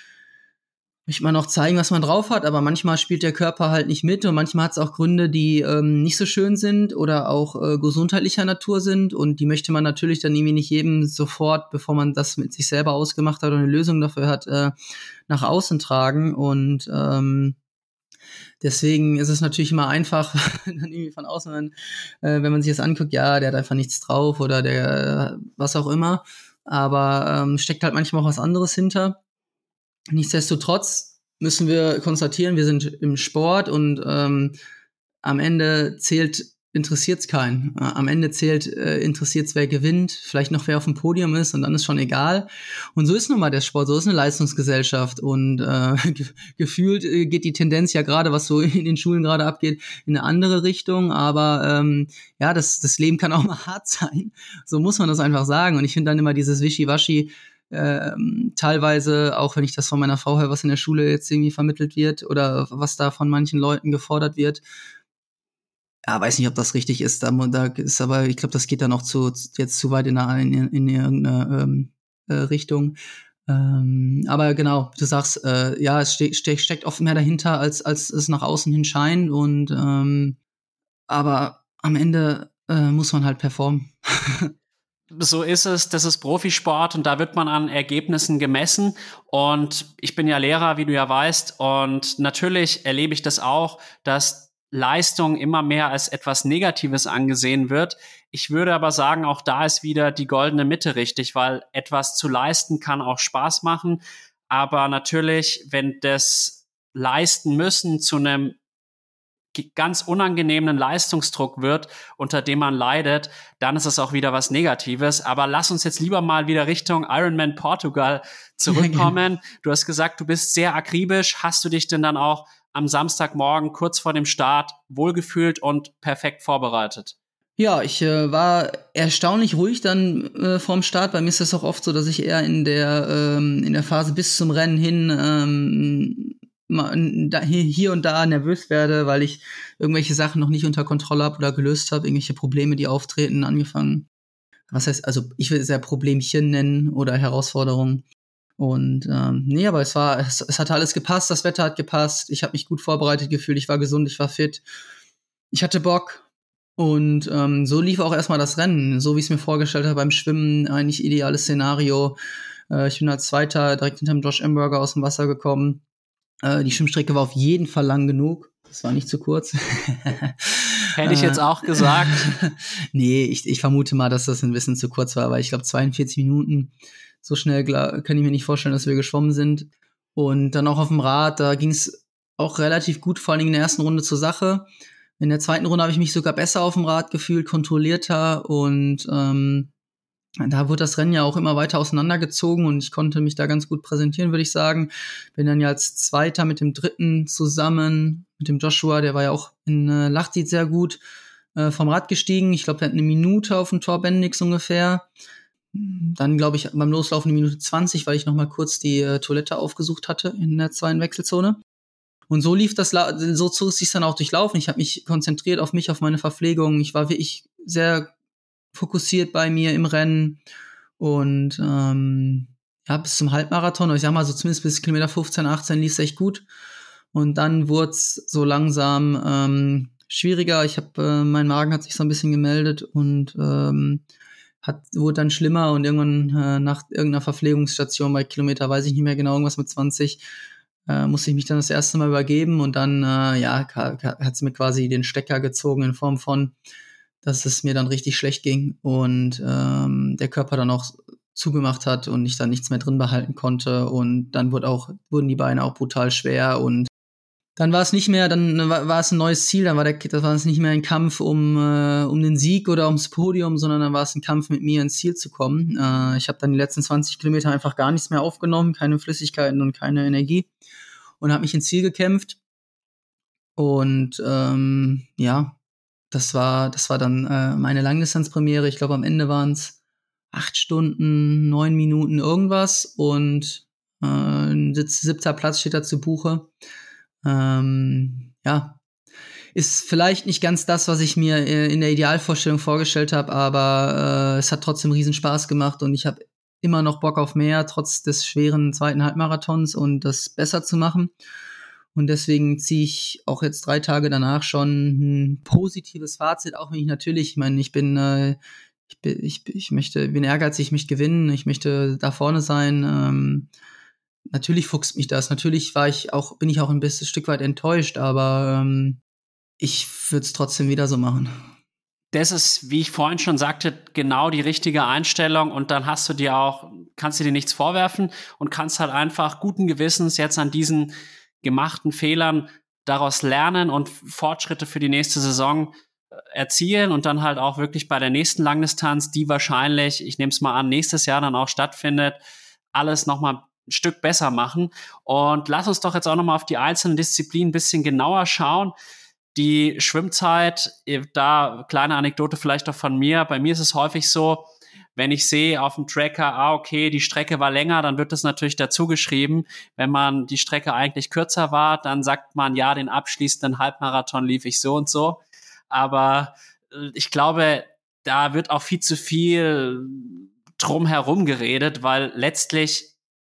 S2: möchte man auch zeigen, was man drauf hat, aber manchmal spielt der Körper halt nicht mit und manchmal hat es auch Gründe, die ähm, nicht so schön sind oder auch äh, gesundheitlicher Natur sind und die möchte man natürlich dann irgendwie nicht jedem sofort, bevor man das mit sich selber ausgemacht hat oder eine Lösung dafür hat, äh, nach außen tragen und ähm, Deswegen ist es natürlich immer einfach, dann irgendwie von außen, wenn, äh, wenn man sich das anguckt, ja, der hat einfach nichts drauf oder der was auch immer. Aber ähm, steckt halt manchmal auch was anderes hinter. Nichtsdestotrotz müssen wir konstatieren, wir sind im Sport und ähm, am Ende zählt interessiert es keinen. Äh, am Ende zählt, äh, interessiert es, wer gewinnt, vielleicht noch wer auf dem Podium ist und dann ist schon egal. Und so ist nun mal der Sport, so ist eine Leistungsgesellschaft und äh, gefühlt äh, geht die Tendenz ja gerade, was so in den Schulen gerade abgeht, in eine andere Richtung. Aber ähm, ja, das, das Leben kann auch mal hart sein. So muss man das einfach sagen. Und ich finde dann immer dieses Wischiwaschi, ähm, teilweise, auch wenn ich das von meiner Frau höre, was in der Schule jetzt irgendwie vermittelt wird oder was da von manchen Leuten gefordert wird, ja, weiß nicht, ob das richtig ist. Da, da ist aber, ich glaube, das geht dann auch zu, jetzt zu weit in, eine, in, in irgendeine ähm, äh, Richtung. Ähm, aber genau, du sagst, äh, ja, es ste ste steckt oft mehr dahinter, als, als es nach außen hin scheint. Und ähm, aber am Ende äh, muss man halt performen.
S1: so ist es, das ist Profisport und da wird man an Ergebnissen gemessen. Und ich bin ja Lehrer, wie du ja weißt. Und natürlich erlebe ich das auch, dass Leistung immer mehr als etwas Negatives angesehen wird. Ich würde aber sagen, auch da ist wieder die goldene Mitte richtig, weil etwas zu leisten kann auch Spaß machen. Aber natürlich, wenn das leisten müssen zu einem ganz unangenehmen Leistungsdruck wird, unter dem man leidet, dann ist es auch wieder was Negatives. Aber lass uns jetzt lieber mal wieder Richtung Ironman Portugal zurückkommen. du hast gesagt, du bist sehr akribisch. Hast du dich denn dann auch am Samstagmorgen kurz vor dem Start wohlgefühlt und perfekt vorbereitet?
S2: Ja, ich äh, war erstaunlich ruhig dann äh, vorm Start. Bei mir ist das auch oft so, dass ich eher in der ähm, in der Phase bis zum Rennen hin ähm, hier und da nervös werde, weil ich irgendwelche Sachen noch nicht unter Kontrolle habe oder gelöst habe, irgendwelche Probleme, die auftreten, angefangen. Was heißt, also ich will es ja Problemchen nennen oder Herausforderungen. Und ähm, nee, aber es war, es, es hat alles gepasst, das Wetter hat gepasst, ich habe mich gut vorbereitet gefühlt, ich war gesund, ich war fit, ich hatte Bock. Und ähm, so lief auch erstmal das Rennen, so wie ich es mir vorgestellt habe beim Schwimmen, eigentlich ideales Szenario. Äh, ich bin als Zweiter direkt hinterm Josh Amberger aus dem Wasser gekommen. Äh, die Schwimmstrecke war auf jeden Fall lang genug. Das war nicht zu kurz.
S1: Hätte ich jetzt auch gesagt.
S2: nee, ich, ich vermute mal, dass das ein bisschen zu kurz war, weil ich glaube 42 Minuten so schnell kann ich mir nicht vorstellen, dass wir geschwommen sind. Und dann auch auf dem Rad, da ging es auch relativ gut, vor allem in der ersten Runde zur Sache. In der zweiten Runde habe ich mich sogar besser auf dem Rad gefühlt, kontrollierter und ähm, da wurde das Rennen ja auch immer weiter auseinandergezogen und ich konnte mich da ganz gut präsentieren, würde ich sagen. Bin dann ja als Zweiter mit dem Dritten zusammen, mit dem Joshua, der war ja auch in äh, Lachtit sehr gut, äh, vom Rad gestiegen. Ich glaube, der hat eine Minute auf dem Tor Bendix ungefähr. Dann, glaube ich, beim Loslaufen eine Minute 20, weil ich noch mal kurz die äh, Toilette aufgesucht hatte in der zweiten Wechselzone. Und so lief das, so zog es sich dann auch durchlaufen. Ich habe mich konzentriert auf mich, auf meine Verpflegung. Ich war wirklich sehr fokussiert bei mir im Rennen. Und ähm, ja, bis zum Halbmarathon, oder ich sag mal so zumindest bis Kilometer 15, 18 lief es echt gut. Und dann wurde es so langsam ähm, schwieriger. Ich habe, äh, mein Magen hat sich so ein bisschen gemeldet und ähm, hat, wurde dann schlimmer und irgendwann äh, nach irgendeiner Verpflegungsstation bei Kilometer, weiß ich nicht mehr genau, irgendwas mit 20, äh, musste ich mich dann das erste Mal übergeben und dann, äh, ja, hat sie mir quasi den Stecker gezogen in Form von, dass es mir dann richtig schlecht ging und ähm, der Körper dann auch zugemacht hat und ich dann nichts mehr drin behalten konnte und dann wurde auch, wurden die Beine auch brutal schwer und dann war es nicht mehr, dann war, es ein neues Ziel, dann war der, das war es nicht mehr ein Kampf um, äh, um den Sieg oder ums Podium, sondern dann war es ein Kampf mit mir ins Ziel zu kommen. Äh, ich habe dann die letzten 20 Kilometer einfach gar nichts mehr aufgenommen, keine Flüssigkeiten und keine Energie und habe mich ins Ziel gekämpft. Und ähm, ja, das war, das war dann äh, meine Langdistanzpremiere. Ich glaube, am Ende waren es acht Stunden, neun Minuten irgendwas und äh, siebter Platz steht da zu Buche. Ähm, ja, ist vielleicht nicht ganz das, was ich mir äh, in der Idealvorstellung vorgestellt habe, aber äh, es hat trotzdem riesen Spaß gemacht und ich habe immer noch Bock auf mehr, trotz des schweren zweiten Halbmarathons und das besser zu machen. Und deswegen ziehe ich auch jetzt drei Tage danach schon ein positives Fazit, auch wenn ich natürlich, ich meine, ich bin, äh, ich, bin ich, ich möchte, bin ehrgeizig, ich möchte gewinnen, ich möchte da vorne sein. Ähm, natürlich fuchst mich das. Natürlich war ich auch, bin ich auch ein bisschen Stück weit enttäuscht, aber ähm, ich würde es trotzdem wieder so machen.
S1: Das ist, wie ich vorhin schon sagte, genau die richtige Einstellung und dann hast du dir auch, kannst du dir nichts vorwerfen und kannst halt einfach guten Gewissens jetzt an diesen gemachten Fehlern daraus lernen und Fortschritte für die nächste Saison erzielen und dann halt auch wirklich bei der nächsten Langdistanz, die wahrscheinlich, ich nehme es mal an, nächstes Jahr dann auch stattfindet, alles nochmal ein Stück besser machen. Und lass uns doch jetzt auch nochmal auf die einzelnen Disziplinen ein bisschen genauer schauen. Die Schwimmzeit, da kleine Anekdote vielleicht auch von mir. Bei mir ist es häufig so, wenn ich sehe auf dem Tracker, ah, okay, die Strecke war länger, dann wird das natürlich dazu geschrieben. Wenn man die Strecke eigentlich kürzer war, dann sagt man, ja, den abschließenden Halbmarathon lief ich so und so. Aber äh, ich glaube, da wird auch viel zu viel drum herum geredet, weil letztlich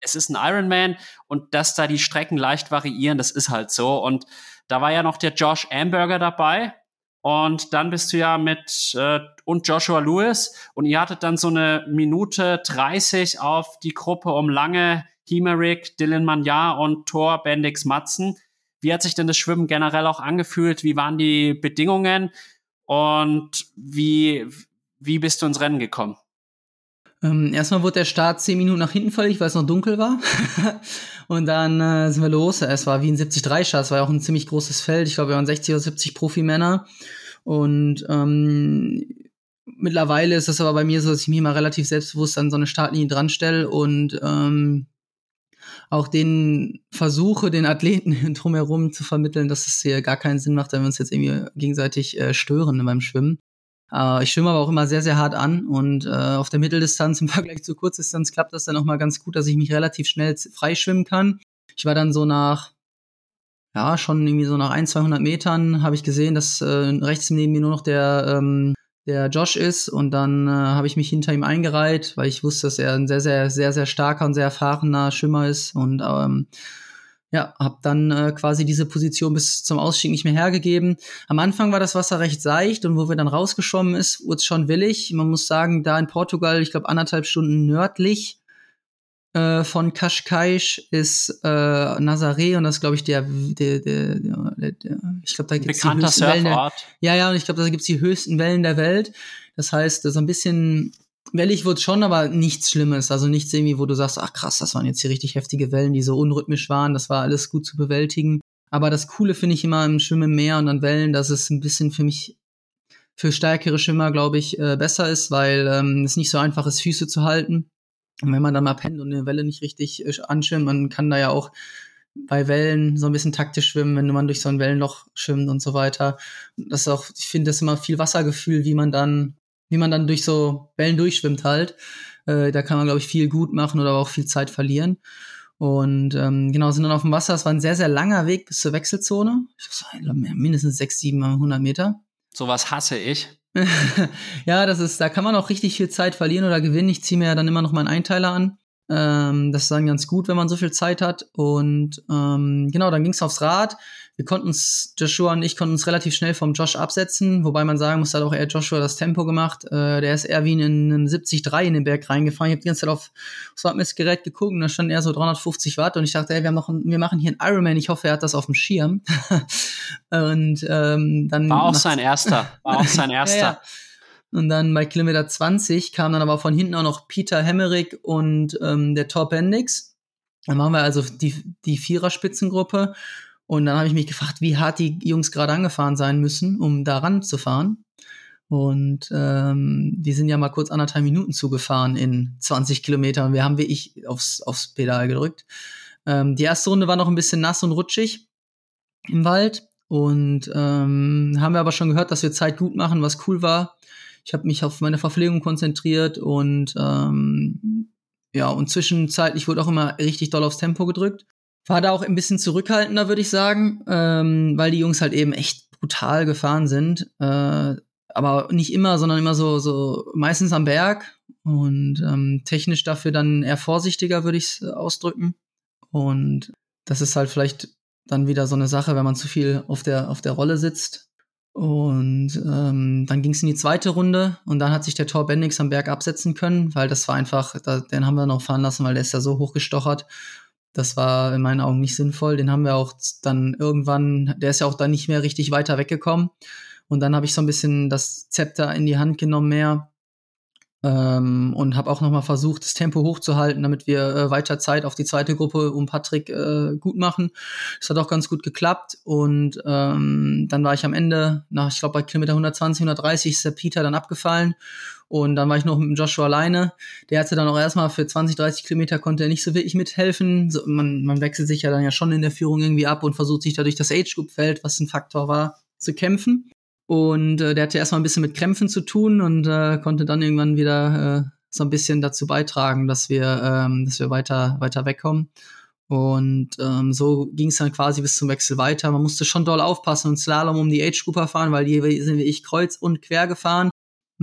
S1: es ist ein Ironman und dass da die Strecken leicht variieren, das ist halt so. Und da war ja noch der Josh Amberger dabei. Und dann bist du ja mit äh, und Joshua Lewis und ihr hattet dann so eine Minute 30 auf die Gruppe um Lange, Himerick, Dylan Magnar und Thor Bendix Matzen. Wie hat sich denn das Schwimmen generell auch angefühlt? Wie waren die Bedingungen? Und wie, wie bist du ins Rennen gekommen?
S2: Ähm, erstmal wurde der Start zehn Minuten nach hinten fällig, weil es noch dunkel war. und dann äh, sind wir los. Es war wie ein 70-3-Start. Es war ja auch ein ziemlich großes Feld. Ich glaube, wir waren 60 oder 70 Profimänner. Und ähm, mittlerweile ist es aber bei mir so, dass ich mich mal relativ selbstbewusst an so eine Startlinie dran stelle und ähm, auch den versuche, den Athleten drumherum zu vermitteln, dass es hier gar keinen Sinn macht, wenn wir uns jetzt irgendwie gegenseitig äh, stören beim Schwimmen. Äh, ich schwimme aber auch immer sehr, sehr hart an und äh, auf der Mitteldistanz im Vergleich zur Kurzdistanz klappt das dann auch mal ganz gut, dass ich mich relativ schnell freischwimmen kann. Ich war dann so nach, ja, schon irgendwie so nach ein, 200 Metern habe ich gesehen, dass äh, rechts neben mir nur noch der, ähm, der Josh ist und dann äh, habe ich mich hinter ihm eingereiht, weil ich wusste, dass er ein sehr, sehr, sehr, sehr starker und sehr erfahrener Schwimmer ist und ähm, ja, habe dann äh, quasi diese Position bis zum Ausstieg nicht mehr hergegeben. Am Anfang war das Wasser recht seicht und wo wir dann rausgeschwommen ist, wurde es schon willig. Man muss sagen, da in Portugal, ich glaube anderthalb Stunden nördlich äh, von Cascais ist äh, Nazaré und das glaube ich der, der, der, der, der ich glaube da gibt es die höchsten Wellen der, ja ja und ich glaube da gibt's die höchsten Wellen der Welt. Das heißt, so ein bisschen wellig wird schon, aber nichts Schlimmes. Also nichts irgendwie, wo du sagst, ach krass, das waren jetzt hier richtig heftige Wellen, die so unrhythmisch waren. Das war alles gut zu bewältigen. Aber das Coole finde ich immer im Schwimmen im Meer und an Wellen, dass es ein bisschen für mich, für stärkere Schwimmer, glaube ich, äh, besser ist, weil ähm, es nicht so einfach ist, Füße zu halten. Und wenn man dann mal pennt und eine Welle nicht richtig äh, anschwimmt, man kann da ja auch bei Wellen so ein bisschen taktisch schwimmen, wenn man durch so ein Wellenloch schwimmt und so weiter. Das ist auch, ich finde das immer viel Wassergefühl, wie man dann wie man dann durch so Wellen durchschwimmt halt. Äh, da kann man, glaube ich, viel gut machen oder auch viel Zeit verlieren. Und ähm, genau, sind dann auf dem Wasser. Es war ein sehr, sehr langer Weg bis zur Wechselzone. Ich glaube, mindestens 6, 700 Meter.
S1: Sowas hasse ich.
S2: ja, das ist, da kann man auch richtig viel Zeit verlieren oder gewinnen. Ich ziehe mir ja dann immer noch meinen Einteiler an. Ähm, das ist dann ganz gut, wenn man so viel Zeit hat. Und ähm, genau, dann ging es aufs Rad wir konnten uns, Joshua und ich konnten uns relativ schnell vom Josh absetzen, wobei man sagen muss, da hat auch eher Joshua das Tempo gemacht. Äh, der ist eher wie in einem 70-3 in den Berg reingefahren. Ich habe die ganze Zeit auf das Wattmessgerät geguckt und da stand eher so 350 Watt und ich dachte, ey, wir machen, wir machen hier einen Ironman. Ich hoffe, er hat das auf dem Schirm. und ähm, dann
S1: war auch sein erster, war auch sein erster. ja, ja.
S2: Und dann bei Kilometer 20 kam dann aber von hinten auch noch Peter Hemmerich und ähm, der Top Bendix. Dann machen wir also die, die Vierer-Spitzengruppe. Und dann habe ich mich gefragt, wie hart die Jungs gerade angefahren sein müssen, um da ranzufahren. Und ähm, die sind ja mal kurz anderthalb Minuten zugefahren in 20 Kilometern. Wir haben wie ich aufs, aufs Pedal gedrückt. Ähm, die erste Runde war noch ein bisschen nass und rutschig im Wald. Und ähm, haben wir aber schon gehört, dass wir Zeit gut machen, was cool war. Ich habe mich auf meine Verpflegung konzentriert und ähm, ja, und zwischenzeitlich wurde auch immer richtig doll aufs Tempo gedrückt. War da auch ein bisschen zurückhaltender, würde ich sagen, ähm, weil die Jungs halt eben echt brutal gefahren sind. Äh, aber nicht immer, sondern immer so, so meistens am Berg und ähm, technisch dafür dann eher vorsichtiger, würde ich es ausdrücken. Und das ist halt vielleicht dann wieder so eine Sache, wenn man zu viel auf der, auf der Rolle sitzt. Und ähm, dann ging es in die zweite Runde und dann hat sich der Tor Bendix am Berg absetzen können, weil das war einfach, da, den haben wir noch fahren lassen, weil der ist ja so hochgestochert. Das war in meinen Augen nicht sinnvoll. Den haben wir auch dann irgendwann, der ist ja auch dann nicht mehr richtig weiter weggekommen. Und dann habe ich so ein bisschen das Zepter in die Hand genommen mehr Ähm, und habe auch noch mal versucht, das Tempo hochzuhalten, damit wir äh, weiter Zeit auf die zweite Gruppe um Patrick äh, gut machen. Das hat auch ganz gut geklappt. Und ähm, dann war ich am Ende, nach, ich glaube, bei Kilometer 120, 130 ist der Peter dann abgefallen. Und dann war ich noch mit Joshua alleine. Der hatte dann auch erstmal für 20, 30 Kilometer konnte er nicht so wirklich mithelfen. So, man, man wechselt sich ja dann ja schon in der Führung irgendwie ab und versucht sich dadurch das Age-Group-Feld, was ein Faktor war, zu kämpfen. Und äh, der hatte erstmal ein bisschen mit Krämpfen zu tun und äh, konnte dann irgendwann wieder äh, so ein bisschen dazu beitragen, dass wir, ähm, dass wir weiter, weiter wegkommen. Und ähm, so ging es dann quasi bis zum Wechsel weiter. Man musste schon doll aufpassen und Slalom um die Age-Grouper fahren, weil die sind wie ich kreuz und quer gefahren.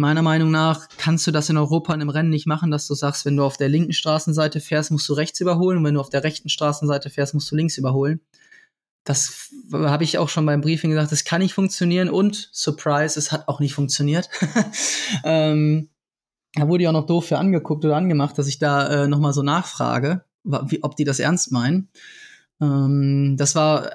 S2: Meiner Meinung nach kannst du das in Europa in einem Rennen nicht machen, dass du sagst, wenn du auf der linken Straßenseite fährst, musst du rechts überholen und wenn du auf der rechten Straßenseite fährst, musst du links überholen das habe ich auch schon beim Briefing gesagt, das kann nicht funktionieren und Surprise, es hat auch nicht funktioniert. ähm, da wurde ja auch noch doof für angeguckt oder angemacht, dass ich da äh, nochmal so nachfrage, wie, ob die das ernst meinen. Ähm, das war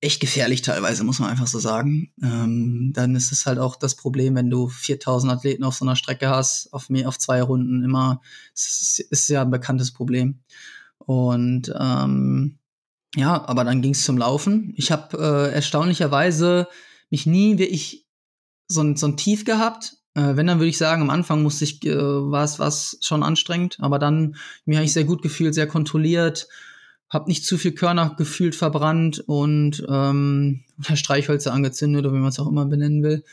S2: echt gefährlich teilweise, muss man einfach so sagen. Ähm, dann ist es halt auch das Problem, wenn du 4000 Athleten auf so einer Strecke hast, auf mehr, auf zwei Runden immer, es ist, ist ja ein bekanntes Problem. Und ähm, ja, aber dann ging es zum Laufen. Ich habe äh, erstaunlicherweise mich nie wirklich so ein, so ein Tief gehabt. Äh, wenn, dann würde ich sagen, am Anfang musste ich, äh, war es schon anstrengend, aber dann mir habe ich sehr gut gefühlt, sehr kontrolliert, habe nicht zu viel Körner gefühlt verbrannt und ähm, Streichhölzer angezündet oder wie man es auch immer benennen will.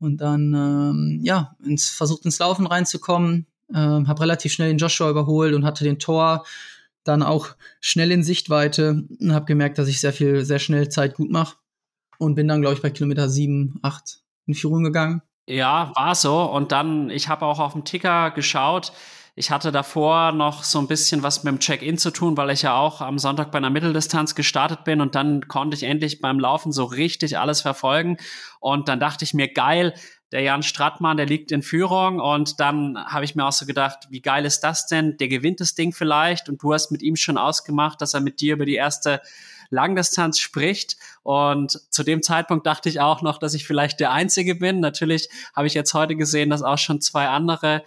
S2: Und dann, ähm, ja, ins, versucht ins Laufen reinzukommen, äh, habe relativ schnell den Joshua überholt und hatte den Tor dann auch schnell in Sichtweite und habe gemerkt, dass ich sehr viel, sehr schnell Zeit gut mache und bin dann, glaube ich, bei Kilometer 7, 8 in Führung gegangen.
S1: Ja, war so. Und dann, ich habe auch auf dem Ticker geschaut. Ich hatte davor noch so ein bisschen was mit dem Check-in zu tun, weil ich ja auch am Sonntag bei einer Mitteldistanz gestartet bin und dann konnte ich endlich beim Laufen so richtig alles verfolgen. Und dann dachte ich mir, geil, der Jan Strattmann, der liegt in Führung und dann habe ich mir auch so gedacht, wie geil ist das denn? Der gewinnt das Ding vielleicht und du hast mit ihm schon ausgemacht, dass er mit dir über die erste Langdistanz spricht und zu dem Zeitpunkt dachte ich auch noch, dass ich vielleicht der Einzige bin. Natürlich habe ich jetzt heute gesehen, dass auch schon zwei andere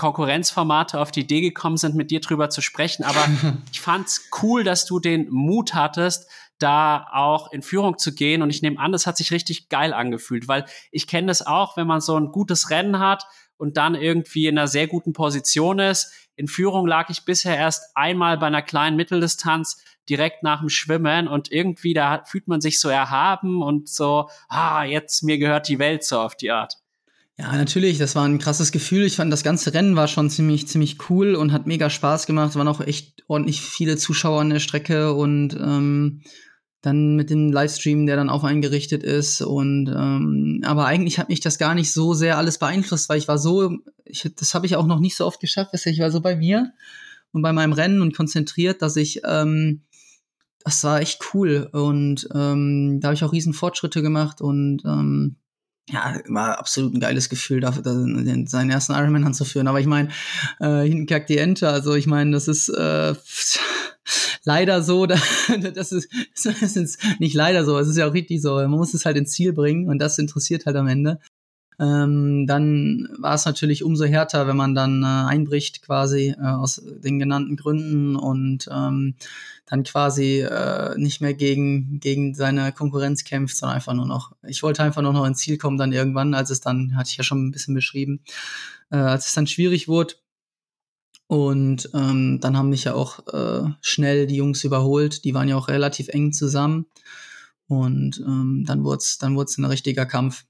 S1: Konkurrenzformate auf die Idee gekommen sind, mit dir drüber zu sprechen. Aber ich fand's cool, dass du den Mut hattest, da auch in Führung zu gehen. Und ich nehme an, das hat sich richtig geil angefühlt, weil ich kenne das auch, wenn man so ein gutes Rennen hat und dann irgendwie in einer sehr guten Position ist. In Führung lag ich bisher erst einmal bei einer kleinen Mitteldistanz direkt nach dem Schwimmen und irgendwie da fühlt man sich so erhaben und so, ah, jetzt mir gehört die Welt so auf die Art.
S2: Ja, natürlich, das war ein krasses Gefühl. Ich fand, das ganze Rennen war schon ziemlich, ziemlich cool und hat mega Spaß gemacht. Es waren auch echt ordentlich viele Zuschauer an der Strecke und ähm, dann mit dem Livestream, der dann auch eingerichtet ist. Und ähm, aber eigentlich hat mich das gar nicht so sehr alles beeinflusst, weil ich war so, ich, das habe ich auch noch nicht so oft geschafft, ich war so bei mir und bei meinem Rennen und konzentriert, dass ich ähm, das war echt cool und ähm, da habe ich auch riesen Fortschritte gemacht und ähm, ja, war absolut ein geiles Gefühl, dafür, seinen ersten Ironman anzuführen. Aber ich meine, äh, hinten kackt die Ente. Also ich meine, das ist äh, leider so, da, das, ist, das ist nicht leider so, es ist ja auch richtig so. Man muss es halt ins Ziel bringen und das interessiert halt am Ende. Ähm, dann war es natürlich umso härter, wenn man dann äh, einbricht, quasi äh, aus den genannten Gründen und ähm, dann quasi äh, nicht mehr gegen, gegen seine Konkurrenz kämpft, sondern einfach nur noch, ich wollte einfach nur noch ins Ziel kommen, dann irgendwann, als es dann, hatte ich ja schon ein bisschen beschrieben, äh, als es dann schwierig wurde, und ähm, dann haben mich ja auch äh, schnell die Jungs überholt. Die waren ja auch relativ eng zusammen. Und ähm, dann wurde es dann wurd's ein richtiger Kampf.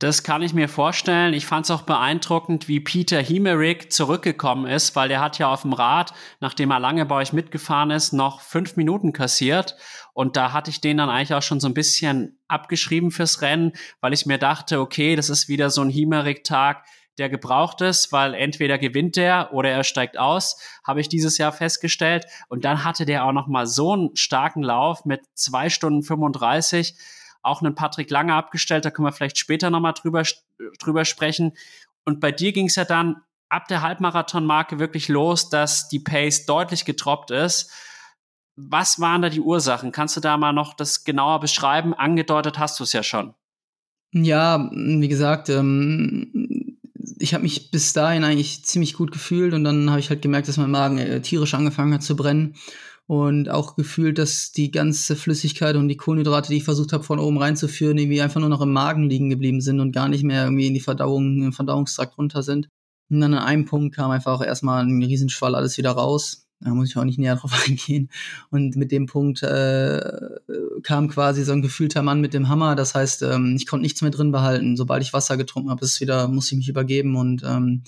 S1: Das kann ich mir vorstellen. Ich fand es auch beeindruckend, wie Peter Hemerick zurückgekommen ist, weil der hat ja auf dem Rad, nachdem er lange bei euch mitgefahren ist, noch fünf Minuten kassiert. Und da hatte ich den dann eigentlich auch schon so ein bisschen abgeschrieben fürs Rennen, weil ich mir dachte, okay, das ist wieder so ein Hemerick-Tag der gebraucht ist, weil entweder gewinnt der oder er steigt aus, habe ich dieses Jahr festgestellt. Und dann hatte der auch noch mal so einen starken Lauf mit zwei Stunden 35, auch einen Patrick Lange abgestellt, da können wir vielleicht später noch mal drüber, drüber sprechen. Und bei dir ging es ja dann ab der Halbmarathon-Marke wirklich los, dass die Pace deutlich getroppt ist. Was waren da die Ursachen? Kannst du da mal noch das genauer beschreiben? Angedeutet hast du es ja schon.
S2: Ja, wie gesagt, ähm, ich habe mich bis dahin eigentlich ziemlich gut gefühlt und dann habe ich halt gemerkt, dass mein Magen äh, tierisch angefangen hat zu brennen und auch gefühlt, dass die ganze Flüssigkeit und die Kohlenhydrate, die ich versucht habe von oben reinzuführen, irgendwie einfach nur noch im Magen liegen geblieben sind und gar nicht mehr irgendwie in die Verdauung, im Verdauungstrakt runter sind. Und dann an einem Punkt kam einfach auch erstmal ein Riesenschwall alles wieder raus. Da muss ich auch nicht näher drauf eingehen. Und mit dem Punkt äh, kam quasi so ein gefühlter Mann mit dem Hammer. Das heißt, ähm, ich konnte nichts mehr drin behalten. Sobald ich Wasser getrunken habe, ist wieder, musste ich mich übergeben und ähm,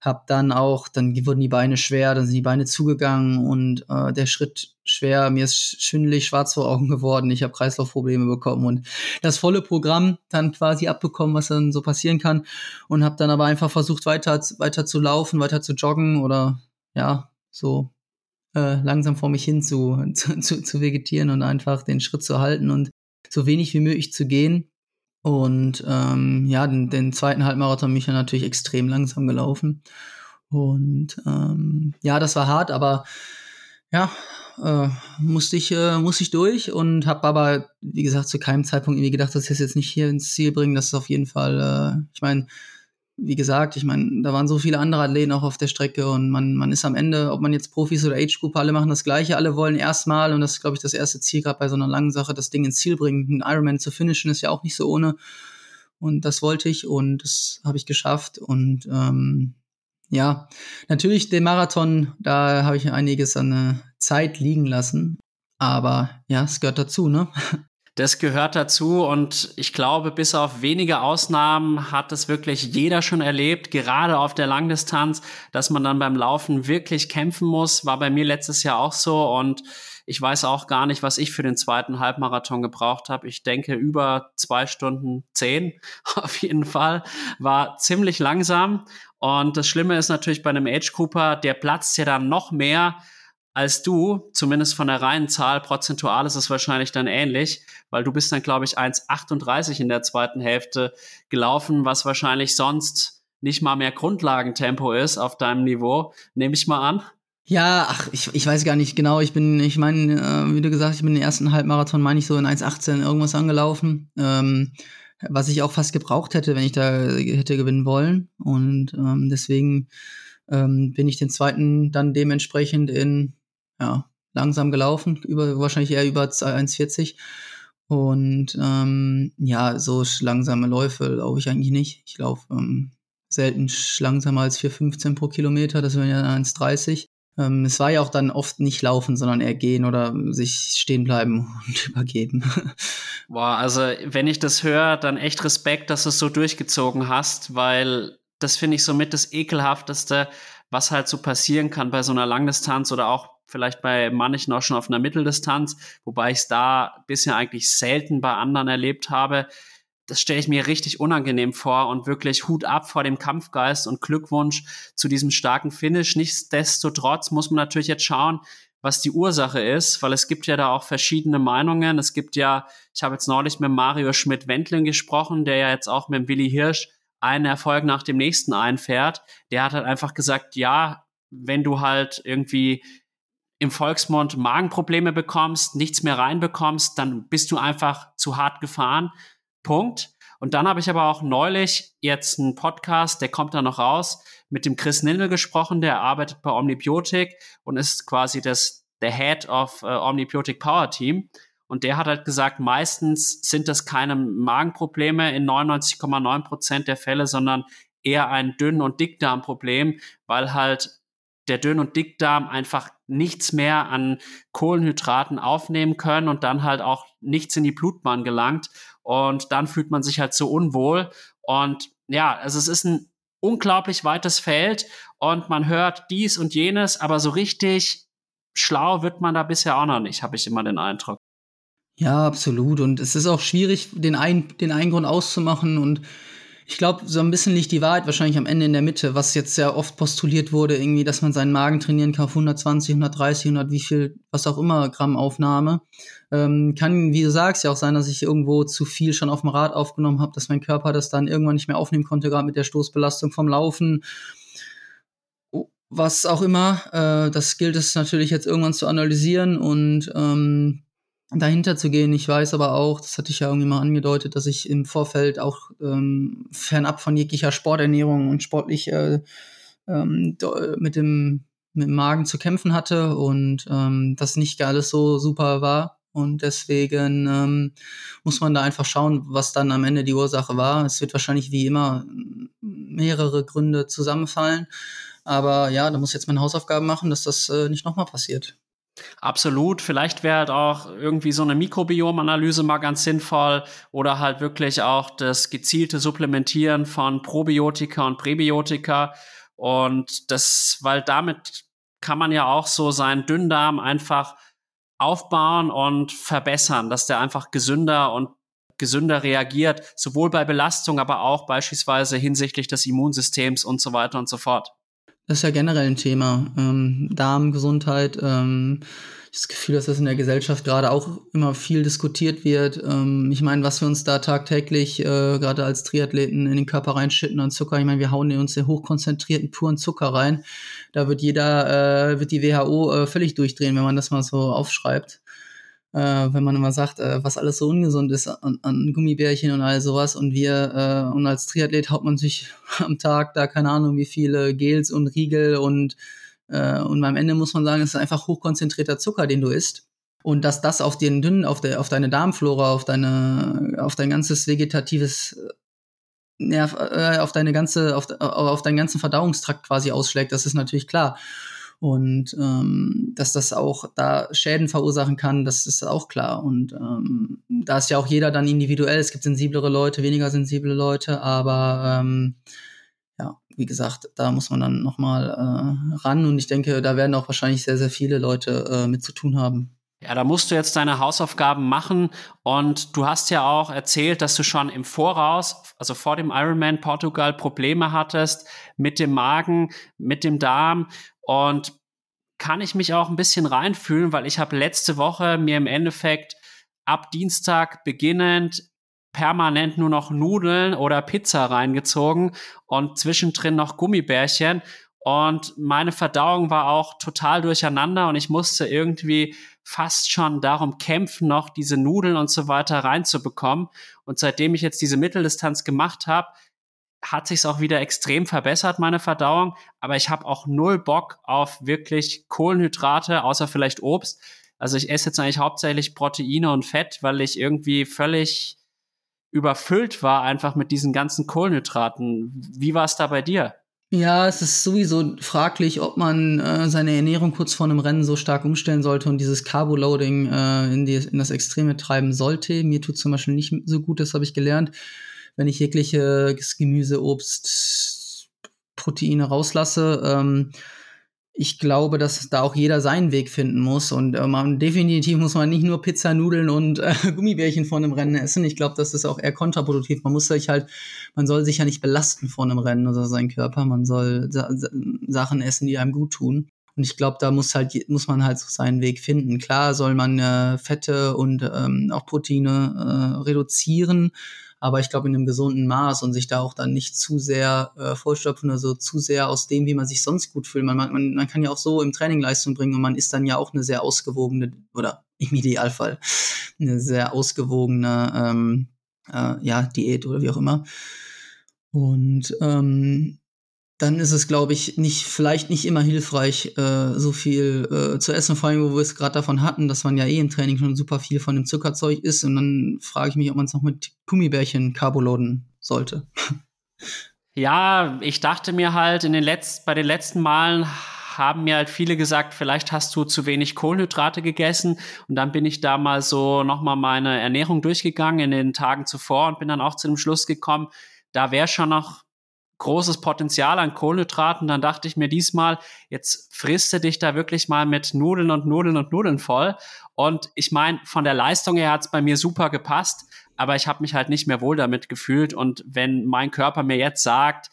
S2: habe dann auch, dann wurden die Beine schwer, dann sind die Beine zugegangen und äh, der Schritt schwer. Mir ist schwindelig schwarz vor Augen geworden. Ich habe Kreislaufprobleme bekommen und das volle Programm dann quasi abbekommen, was dann so passieren kann und habe dann aber einfach versucht weiter weiter zu laufen, weiter zu joggen oder ja so äh, langsam vor mich hin zu, zu, zu vegetieren und einfach den Schritt zu halten und so wenig wie möglich zu gehen. Und ähm, ja, den, den zweiten Halbmarathon bin ich dann natürlich extrem langsam gelaufen. Und ähm, ja, das war hart, aber ja, äh, musste ich äh, musste ich durch und habe aber wie gesagt zu keinem Zeitpunkt irgendwie gedacht, dass ich es jetzt nicht hier ins Ziel bringen. Das ist auf jeden Fall, äh, ich meine, wie gesagt, ich meine, da waren so viele andere Athleten auch auf der Strecke und man, man ist am Ende, ob man jetzt Profis oder Age-Group, alle machen das Gleiche, alle wollen erstmal, und das ist, glaube ich, das erste Ziel gerade bei so einer langen Sache, das Ding ins Ziel bringen. Ein Ironman zu finishen ist ja auch nicht so ohne. Und das wollte ich und das habe ich geschafft. Und ähm, ja, natürlich den Marathon, da habe ich einiges an äh, Zeit liegen lassen. Aber ja, es gehört dazu, ne?
S1: Das gehört dazu und ich glaube, bis auf wenige Ausnahmen hat es wirklich jeder schon erlebt, gerade auf der Langdistanz, dass man dann beim Laufen wirklich kämpfen muss. War bei mir letztes Jahr auch so und ich weiß auch gar nicht, was ich für den zweiten Halbmarathon gebraucht habe. Ich denke über zwei Stunden zehn auf jeden Fall. War ziemlich langsam und das Schlimme ist natürlich bei einem Age Cooper, der platzt ja dann noch mehr als du, zumindest von der reinen Zahl, prozentual ist es wahrscheinlich dann ähnlich, weil du bist dann, glaube ich, 1,38 in der zweiten Hälfte gelaufen, was wahrscheinlich sonst nicht mal mehr Grundlagentempo ist auf deinem Niveau, nehme ich mal an.
S2: Ja, ach, ich, ich weiß gar nicht genau. Ich bin, ich meine, äh, wie du gesagt, ich bin den ersten Halbmarathon, meine ich, so in 1,18 irgendwas angelaufen. Ähm, was ich auch fast gebraucht hätte, wenn ich da hätte gewinnen wollen. Und ähm, deswegen ähm, bin ich den zweiten dann dementsprechend in ja, langsam gelaufen, über, wahrscheinlich eher über 1,40. Und ähm, ja, so langsame Läufe laufe ich eigentlich nicht. Ich laufe ähm, selten langsamer als 4,15 pro Kilometer, das wären ja 1,30. Ähm, es war ja auch dann oft nicht laufen, sondern eher gehen oder sich stehen bleiben und übergeben.
S1: Boah, also wenn ich das höre, dann echt Respekt, dass du es so durchgezogen hast, weil das finde ich somit das ekelhafteste, was halt so passieren kann bei so einer Langdistanz oder auch vielleicht bei manchen auch schon auf einer Mitteldistanz, wobei ich es da bisher eigentlich selten bei anderen erlebt habe. Das stelle ich mir richtig unangenehm vor und wirklich Hut ab vor dem Kampfgeist und Glückwunsch zu diesem starken Finish. Nichtsdestotrotz muss man natürlich jetzt schauen, was die Ursache ist, weil es gibt ja da auch verschiedene Meinungen. Es gibt ja, ich habe jetzt neulich mit Mario Schmidt-Wendling gesprochen, der ja jetzt auch mit Willi Hirsch einen Erfolg nach dem nächsten einfährt. Der hat halt einfach gesagt, ja, wenn du halt irgendwie im Volksmund Magenprobleme bekommst, nichts mehr reinbekommst, dann bist du einfach zu hart gefahren. Punkt. Und dann habe ich aber auch neulich jetzt einen Podcast, der kommt da noch raus, mit dem Chris Nindel gesprochen, der arbeitet bei Omnibiotik und ist quasi das, der Head of uh, Omnibiotic Power Team. Und der hat halt gesagt, meistens sind das keine Magenprobleme in 99,9 Prozent der Fälle, sondern eher ein Dünn- und Dickdarmproblem, weil halt der Dünn- und Dickdarm einfach nichts mehr an Kohlenhydraten aufnehmen können und dann halt auch nichts in die Blutbahn gelangt. Und dann fühlt man sich halt so unwohl. Und ja, also es ist ein unglaublich weites Feld und man hört dies und jenes, aber so richtig schlau wird man da bisher auch noch nicht, habe ich immer den Eindruck.
S2: Ja, absolut. Und es ist auch schwierig, den, ein, den einen Grund auszumachen und ich glaube, so ein bisschen liegt die Wahrheit wahrscheinlich am Ende in der Mitte, was jetzt sehr oft postuliert wurde, irgendwie, dass man seinen Magen trainieren kann auf 120, 130, 100, wie viel, was auch immer, Gramm Aufnahme. Ähm, kann, wie du sagst, ja auch sein, dass ich irgendwo zu viel schon auf dem Rad aufgenommen habe, dass mein Körper das dann irgendwann nicht mehr aufnehmen konnte, gerade mit der Stoßbelastung vom Laufen. Was auch immer, äh, das gilt es natürlich jetzt irgendwann zu analysieren und ähm, dahinter zu gehen. Ich weiß aber auch, das hatte ich ja irgendwie mal angedeutet, dass ich im Vorfeld auch ähm, fernab von jeglicher Sporternährung und sportlich äh, ähm, mit dem mit dem Magen zu kämpfen hatte und ähm, das nicht alles so super war. Und deswegen ähm, muss man da einfach schauen, was dann am Ende die Ursache war. Es wird wahrscheinlich wie immer mehrere Gründe zusammenfallen. Aber ja, da muss ich jetzt meine Hausaufgaben machen, dass das äh, nicht nochmal passiert.
S1: Absolut. Vielleicht wäre halt auch irgendwie so eine Mikrobiomanalyse mal ganz sinnvoll oder halt wirklich auch das gezielte Supplementieren von Probiotika und Präbiotika. Und das, weil damit kann man ja auch so seinen Dünndarm einfach aufbauen und verbessern, dass der einfach gesünder und gesünder reagiert, sowohl bei Belastung, aber auch beispielsweise hinsichtlich des Immunsystems und so weiter und so fort.
S2: Das ist ja generell ein Thema. Ähm, Darmgesundheit. Ähm, das Gefühl, dass das in der Gesellschaft gerade auch immer viel diskutiert wird. Ähm, ich meine, was wir uns da tagtäglich äh, gerade als Triathleten in den Körper reinschütten an Zucker. Ich meine, wir hauen uns den hochkonzentrierten puren Zucker rein. Da wird jeder, äh, wird die WHO äh, völlig durchdrehen, wenn man das mal so aufschreibt wenn man immer sagt, äh, was alles so ungesund ist an, an Gummibärchen und all sowas. Und wir, äh, und als Triathlet haut man sich am Tag da keine Ahnung wie viele Gels und Riegel und, äh, und am Ende muss man sagen, es ist einfach hochkonzentrierter Zucker, den du isst. Und dass das auf den dünnen, auf, der, auf deine Darmflora, auf deine, auf dein ganzes vegetatives Nerv, äh, auf deine ganze, auf, auf deinen ganzen Verdauungstrakt quasi ausschlägt, das ist natürlich klar. Und ähm, dass das auch da Schäden verursachen kann, das ist auch klar. Und ähm, da ist ja auch jeder dann individuell. Es gibt sensiblere Leute, weniger sensible Leute, aber ähm, ja, wie gesagt, da muss man dann nochmal äh, ran. Und ich denke, da werden auch wahrscheinlich sehr, sehr viele Leute äh, mit zu tun haben.
S1: Ja, da musst du jetzt deine Hausaufgaben machen und du hast ja auch erzählt, dass du schon im Voraus, also vor dem Ironman Portugal Probleme hattest mit dem Magen, mit dem Darm und kann ich mich auch ein bisschen reinfühlen, weil ich habe letzte Woche mir im Endeffekt ab Dienstag beginnend permanent nur noch Nudeln oder Pizza reingezogen und zwischendrin noch Gummibärchen. Und meine Verdauung war auch total durcheinander und ich musste irgendwie fast schon darum kämpfen, noch diese Nudeln und so weiter reinzubekommen. Und seitdem ich jetzt diese Mitteldistanz gemacht habe, hat sich auch wieder extrem verbessert, meine Verdauung. Aber ich habe auch null Bock auf wirklich Kohlenhydrate, außer vielleicht Obst. Also ich esse jetzt eigentlich hauptsächlich Proteine und Fett, weil ich irgendwie völlig überfüllt war einfach mit diesen ganzen Kohlenhydraten. Wie war es da bei dir?
S2: Ja, es ist sowieso fraglich, ob man äh, seine Ernährung kurz vor einem Rennen so stark umstellen sollte und dieses Carboloading äh, in, die, in das Extreme treiben sollte. Mir tut zum Beispiel nicht so gut, das habe ich gelernt wenn ich jegliches Gemüse, Obst, Proteine rauslasse. Ähm, ich glaube, dass da auch jeder seinen Weg finden muss. Und äh, man, definitiv muss man nicht nur Pizza, Nudeln und äh, Gummibärchen vor einem Rennen essen. Ich glaube, das ist auch eher kontraproduktiv. Man muss sich halt, man soll sich ja nicht belasten vor einem Rennen oder seinen Körper. Man soll sa Sachen essen, die einem gut tun. Und ich glaube, da muss halt muss man halt so seinen Weg finden. Klar soll man äh, Fette und ähm, auch Proteine äh, reduzieren, aber ich glaube in einem gesunden Maß und sich da auch dann nicht zu sehr äh, vollstopfen oder so zu sehr aus dem, wie man sich sonst gut fühlt. Man, man, man kann ja auch so im Training Leistung bringen und man ist dann ja auch eine sehr ausgewogene oder im Idealfall eine sehr ausgewogene ähm, äh, ja, Diät oder wie auch immer. Und ähm, dann ist es, glaube ich, nicht, vielleicht nicht immer hilfreich, äh, so viel äh, zu essen, vor allem, wo wir es gerade davon hatten, dass man ja eh im Training schon super viel von dem Zuckerzeug isst. Und dann frage ich mich, ob man es noch mit Gummibärchen carboloden sollte.
S1: Ja, ich dachte mir halt, in den Letz bei den letzten Malen haben mir halt viele gesagt, vielleicht hast du zu wenig Kohlenhydrate gegessen. Und dann bin ich da mal so nochmal meine Ernährung durchgegangen in den Tagen zuvor und bin dann auch zu dem Schluss gekommen, da wäre schon noch großes Potenzial an Kohlenhydraten. Dann dachte ich mir diesmal, jetzt friste dich da wirklich mal mit Nudeln und Nudeln und Nudeln voll. Und ich meine, von der Leistung her hat es bei mir super gepasst, aber ich habe mich halt nicht mehr wohl damit gefühlt. Und wenn mein Körper mir jetzt sagt,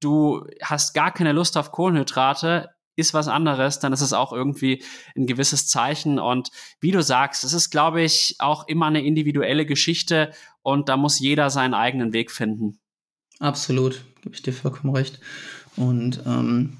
S1: du hast gar keine Lust auf Kohlenhydrate, ist was anderes, dann ist es auch irgendwie ein gewisses Zeichen. Und wie du sagst, es ist, glaube ich, auch immer eine individuelle Geschichte und da muss jeder seinen eigenen Weg finden.
S2: Absolut, gebe ich dir vollkommen recht. Und ähm,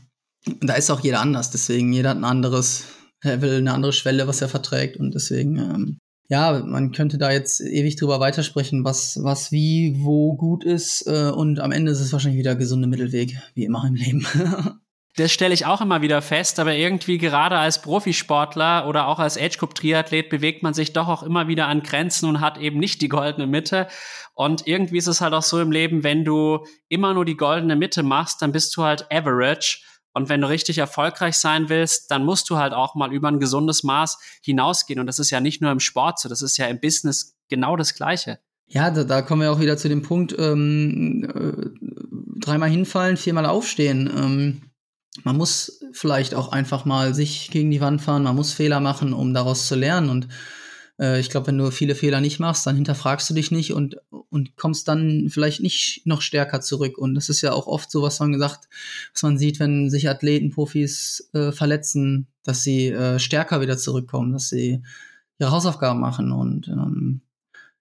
S2: da ist auch jeder anders, deswegen jeder hat ein anderes Level, eine andere Schwelle, was er verträgt. Und deswegen, ähm, ja, man könnte da jetzt ewig drüber weitersprechen, was, was wie, wo gut ist. Äh, und am Ende ist es wahrscheinlich wieder gesunde Mittelweg, wie immer im Leben.
S1: das stelle ich auch immer wieder fest, aber irgendwie gerade als Profisportler oder auch als Age Group Triathlet bewegt man sich doch auch immer wieder an Grenzen und hat eben nicht die goldene Mitte. Und irgendwie ist es halt auch so im Leben, wenn du immer nur die goldene Mitte machst, dann bist du halt average. Und wenn du richtig erfolgreich sein willst, dann musst du halt auch mal über ein gesundes Maß hinausgehen. Und das ist ja nicht nur im Sport so, das ist ja im Business genau das Gleiche.
S2: Ja, da, da kommen wir auch wieder zu dem Punkt, ähm, äh, dreimal hinfallen, viermal aufstehen. Ähm, man muss vielleicht auch einfach mal sich gegen die Wand fahren, man muss Fehler machen, um daraus zu lernen. Und äh, ich glaube, wenn du viele Fehler nicht machst, dann hinterfragst du dich nicht und, und kommst dann vielleicht nicht noch stärker zurück. Und das ist ja auch oft so, was man gesagt, was man sieht, wenn sich Athleten, Profis äh, verletzen, dass sie äh, stärker wieder zurückkommen, dass sie ihre Hausaufgaben machen. Und ähm,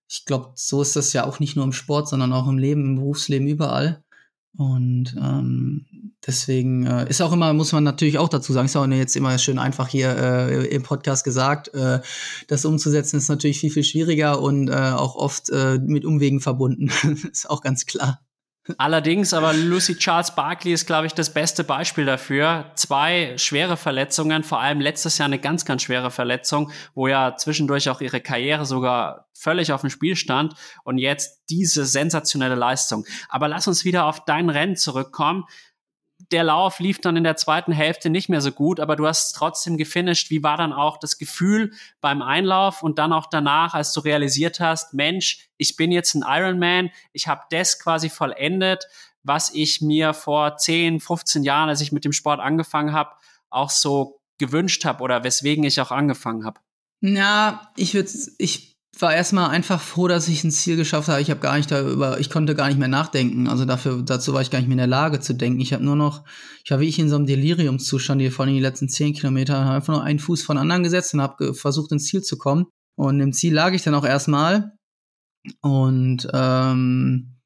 S2: ich glaube, so ist das ja auch nicht nur im Sport, sondern auch im Leben, im Berufsleben, überall. Und ähm, deswegen äh, ist auch immer, muss man natürlich auch dazu sagen, ist auch jetzt immer schön einfach hier äh, im Podcast gesagt, äh, das umzusetzen ist natürlich viel, viel schwieriger und äh, auch oft äh, mit Umwegen verbunden. ist auch ganz klar.
S1: Allerdings, aber Lucy Charles Barkley ist, glaube ich, das beste Beispiel dafür. Zwei schwere Verletzungen, vor allem letztes Jahr eine ganz, ganz schwere Verletzung, wo ja zwischendurch auch ihre Karriere sogar völlig auf dem Spiel stand und jetzt diese sensationelle Leistung. Aber lass uns wieder auf dein Rennen zurückkommen der Lauf lief dann in der zweiten Hälfte nicht mehr so gut, aber du hast trotzdem gefinisht. Wie war dann auch das Gefühl beim Einlauf und dann auch danach, als du realisiert hast, Mensch, ich bin jetzt ein Ironman, ich habe das quasi vollendet, was ich mir vor 10, 15 Jahren, als ich mit dem Sport angefangen habe, auch so gewünscht habe oder weswegen ich auch angefangen habe?
S2: Ja, ich würde, ich war erstmal einfach froh, dass ich ein Ziel geschafft habe. Ich habe gar nicht darüber, ich konnte gar nicht mehr nachdenken. Also dafür, dazu war ich gar nicht mehr in der Lage zu denken. Ich habe nur noch, ich war wie ich in so einem Deliriumszustand hier vor allem die letzten zehn Kilometer, habe einfach nur einen Fuß von anderen gesetzt und habe versucht ins Ziel zu kommen. Und im Ziel lag ich dann auch erstmal und ähm,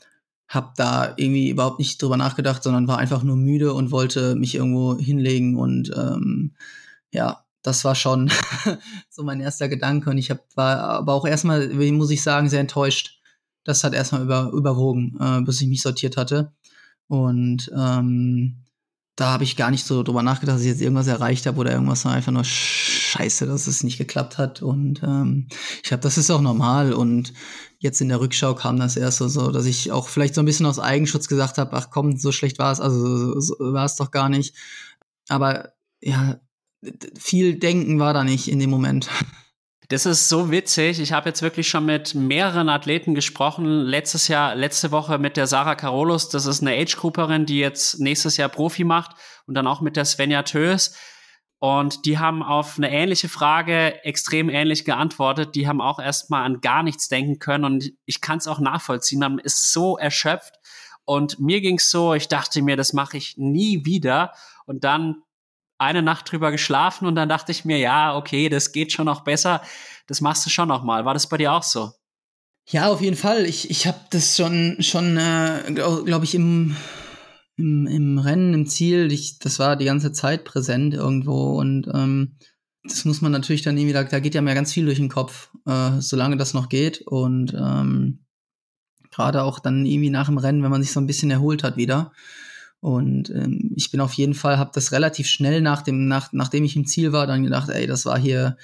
S2: habe da irgendwie überhaupt nicht drüber nachgedacht, sondern war einfach nur müde und wollte mich irgendwo hinlegen und ähm, ja, das war schon so mein erster Gedanke. Und ich hab, war aber auch erstmal, muss ich sagen, sehr enttäuscht. Das hat erstmal über, überwogen, äh, bis ich mich sortiert hatte. Und ähm, da habe ich gar nicht so drüber nachgedacht, dass ich jetzt irgendwas erreicht habe oder irgendwas, sondern einfach nur scheiße, dass es nicht geklappt hat. Und ähm, ich glaube, das ist auch normal. Und jetzt in der Rückschau kam das erst so, so dass ich auch vielleicht so ein bisschen aus Eigenschutz gesagt habe, ach komm, so schlecht war es, also so, so war es doch gar nicht. Aber ja, viel Denken war da nicht in dem Moment.
S1: Das ist so witzig. Ich habe jetzt wirklich schon mit mehreren Athleten gesprochen. Letztes Jahr, letzte Woche mit der Sarah Carolus. Das ist eine Age-Grouperin, die jetzt nächstes Jahr Profi macht. Und dann auch mit der Svenja Tös. Und die haben auf eine ähnliche Frage extrem ähnlich geantwortet. Die haben auch erstmal an gar nichts denken können. Und ich kann es auch nachvollziehen. Man ist so erschöpft. Und mir ging es so, ich dachte mir, das mache ich nie wieder. Und dann eine Nacht drüber geschlafen und dann dachte ich mir, ja, okay, das geht schon noch besser. Das machst du schon noch mal. War das bei dir auch so?
S2: Ja, auf jeden Fall. Ich, ich habe das schon, schon äh, glaube glaub ich, im, im, im Rennen, im Ziel, ich, das war die ganze Zeit präsent irgendwo und ähm, das muss man natürlich dann irgendwie, da, da geht ja mehr ganz viel durch den Kopf, äh, solange das noch geht und ähm, gerade auch dann irgendwie nach dem Rennen, wenn man sich so ein bisschen erholt hat wieder. Und ähm, ich bin auf jeden Fall, habe das relativ schnell nach dem, nach, nachdem ich im Ziel war, dann gedacht, ey, das war hier,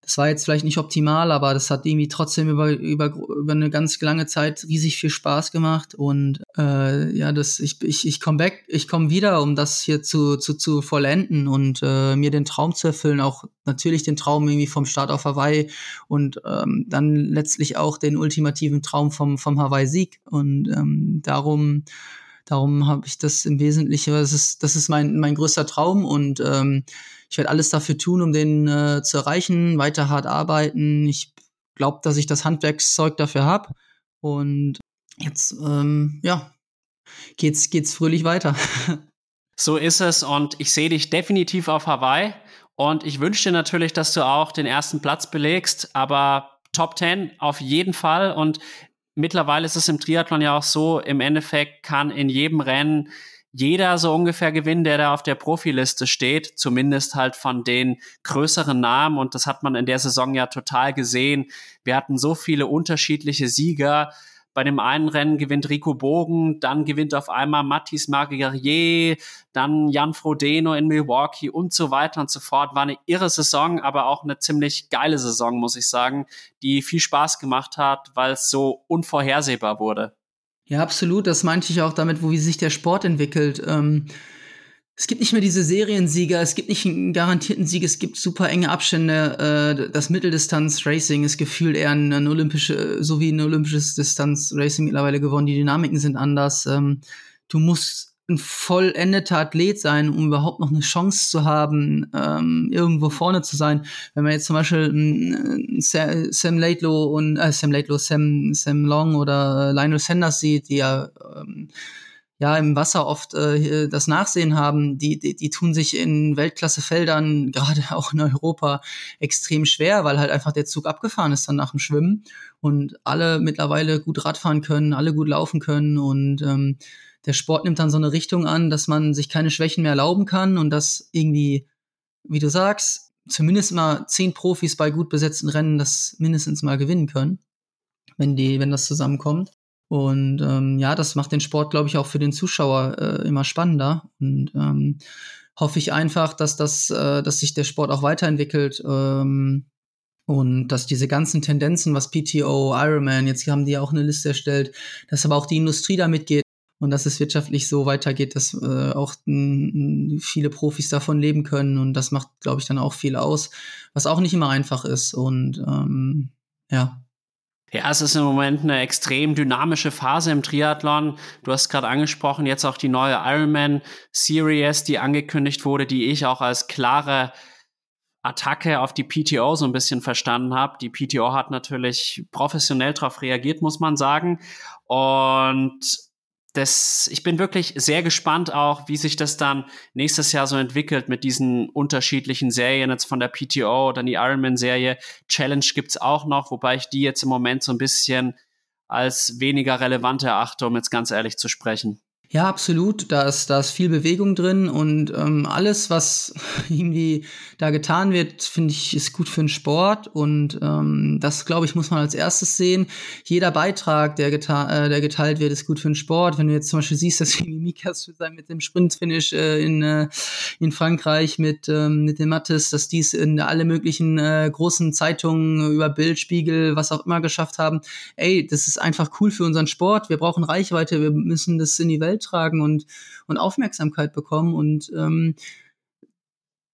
S2: das war jetzt vielleicht nicht optimal, aber das hat irgendwie trotzdem über, über, über eine ganz lange Zeit riesig viel Spaß gemacht. Und äh, ja, das, ich, ich, ich komme back, ich komme wieder, um das hier zu, zu, zu vollenden und äh, mir den Traum zu erfüllen, auch natürlich den Traum irgendwie vom Start auf Hawaii und ähm, dann letztlich auch den ultimativen Traum vom, vom Hawaii-Sieg. Und ähm, darum Darum habe ich das im Wesentlichen, das ist, das ist mein, mein größter Traum und ähm, ich werde alles dafür tun, um den äh, zu erreichen, weiter hart arbeiten. Ich glaube, dass ich das Handwerkszeug dafür habe. Und jetzt, ähm, ja, geht's, geht's fröhlich weiter.
S1: So ist es und ich sehe dich definitiv auf Hawaii und ich wünsche dir natürlich, dass du auch den ersten Platz belegst, aber Top 10 auf jeden Fall und mittlerweile ist es im Triathlon ja auch so, im Endeffekt kann in jedem Rennen jeder so ungefähr gewinnen, der da auf der Profiliste steht, zumindest halt von den größeren Namen. Und das hat man in der Saison ja total gesehen. Wir hatten so viele unterschiedliche Sieger. Bei dem einen Rennen gewinnt Rico Bogen, dann gewinnt auf einmal Mathis Marguerrier, dann Jan Frodeno in Milwaukee und so weiter und so fort. War eine irre Saison, aber auch eine ziemlich geile Saison, muss ich sagen, die viel Spaß gemacht hat, weil es so unvorhersehbar wurde.
S2: Ja, absolut. Das meinte ich auch damit, wo wie sich der Sport entwickelt. Ähm, es gibt nicht mehr diese Seriensieger, es gibt nicht einen garantierten Sieg, es gibt super enge Abstände. Äh, das Mitteldistanz-Racing ist gefühlt eher ein, olympische, so wie ein olympisches Distanz-Racing mittlerweile geworden. Die Dynamiken sind anders. Ähm, du musst ein vollendeter Athlet sein, um überhaupt noch eine Chance zu haben, ähm, irgendwo vorne zu sein. Wenn man jetzt zum Beispiel äh, Sam Laidlow und äh, Sam Laidlow, Sam, Sam Long oder äh, Lionel Sanders sieht, die ja ähm, ja im Wasser oft äh, das Nachsehen haben, die, die, die tun sich in Weltklassefeldern, gerade auch in Europa, extrem schwer, weil halt einfach der Zug abgefahren ist dann nach dem Schwimmen und alle mittlerweile gut Radfahren können, alle gut laufen können und ähm, der Sport nimmt dann so eine Richtung an, dass man sich keine Schwächen mehr erlauben kann und dass irgendwie, wie du sagst, zumindest mal zehn Profis bei gut besetzten Rennen das mindestens mal gewinnen können, wenn die, wenn das zusammenkommt. Und ähm, ja, das macht den Sport, glaube ich, auch für den Zuschauer äh, immer spannender. Und ähm, hoffe ich einfach, dass das, äh, dass sich der Sport auch weiterentwickelt ähm, und dass diese ganzen Tendenzen, was PTO, Ironman, jetzt haben die ja auch eine Liste erstellt, dass aber auch die Industrie damit geht und dass es wirtschaftlich so weitergeht, dass äh, auch viele Profis davon leben können. Und das macht, glaube ich, dann auch viel aus, was auch nicht immer einfach ist. Und ähm, ja.
S1: Ja, es ist im Moment eine extrem dynamische Phase im Triathlon. Du hast gerade angesprochen, jetzt auch die neue Ironman Series, die angekündigt wurde, die ich auch als klare Attacke auf die PTO so ein bisschen verstanden habe. Die PTO hat natürlich professionell darauf reagiert, muss man sagen. Und das, ich bin wirklich sehr gespannt auch, wie sich das dann nächstes Jahr so entwickelt mit diesen unterschiedlichen Serien jetzt von der PTO oder die Ironman-Serie. Challenge gibt's auch noch, wobei ich die jetzt im Moment so ein bisschen als weniger relevant erachte, um jetzt ganz ehrlich zu sprechen.
S2: Ja, absolut. Da ist, da ist viel Bewegung drin und ähm, alles, was irgendwie da getan wird, finde ich, ist gut für den Sport. Und ähm, das, glaube ich, muss man als erstes sehen. Jeder Beitrag, der, geta äh, der geteilt wird, ist gut für den Sport. Wenn du jetzt zum Beispiel siehst, dass Mikas mit dem Sprintfinish äh, in, äh, in Frankreich mit, ähm, mit dem Mattes, dass dies in alle möglichen äh, großen Zeitungen über Bild, Spiegel, was auch immer geschafft haben. Ey, das ist einfach cool für unseren Sport. Wir brauchen Reichweite, wir müssen das in die Welt tragen und, und Aufmerksamkeit bekommen und ähm,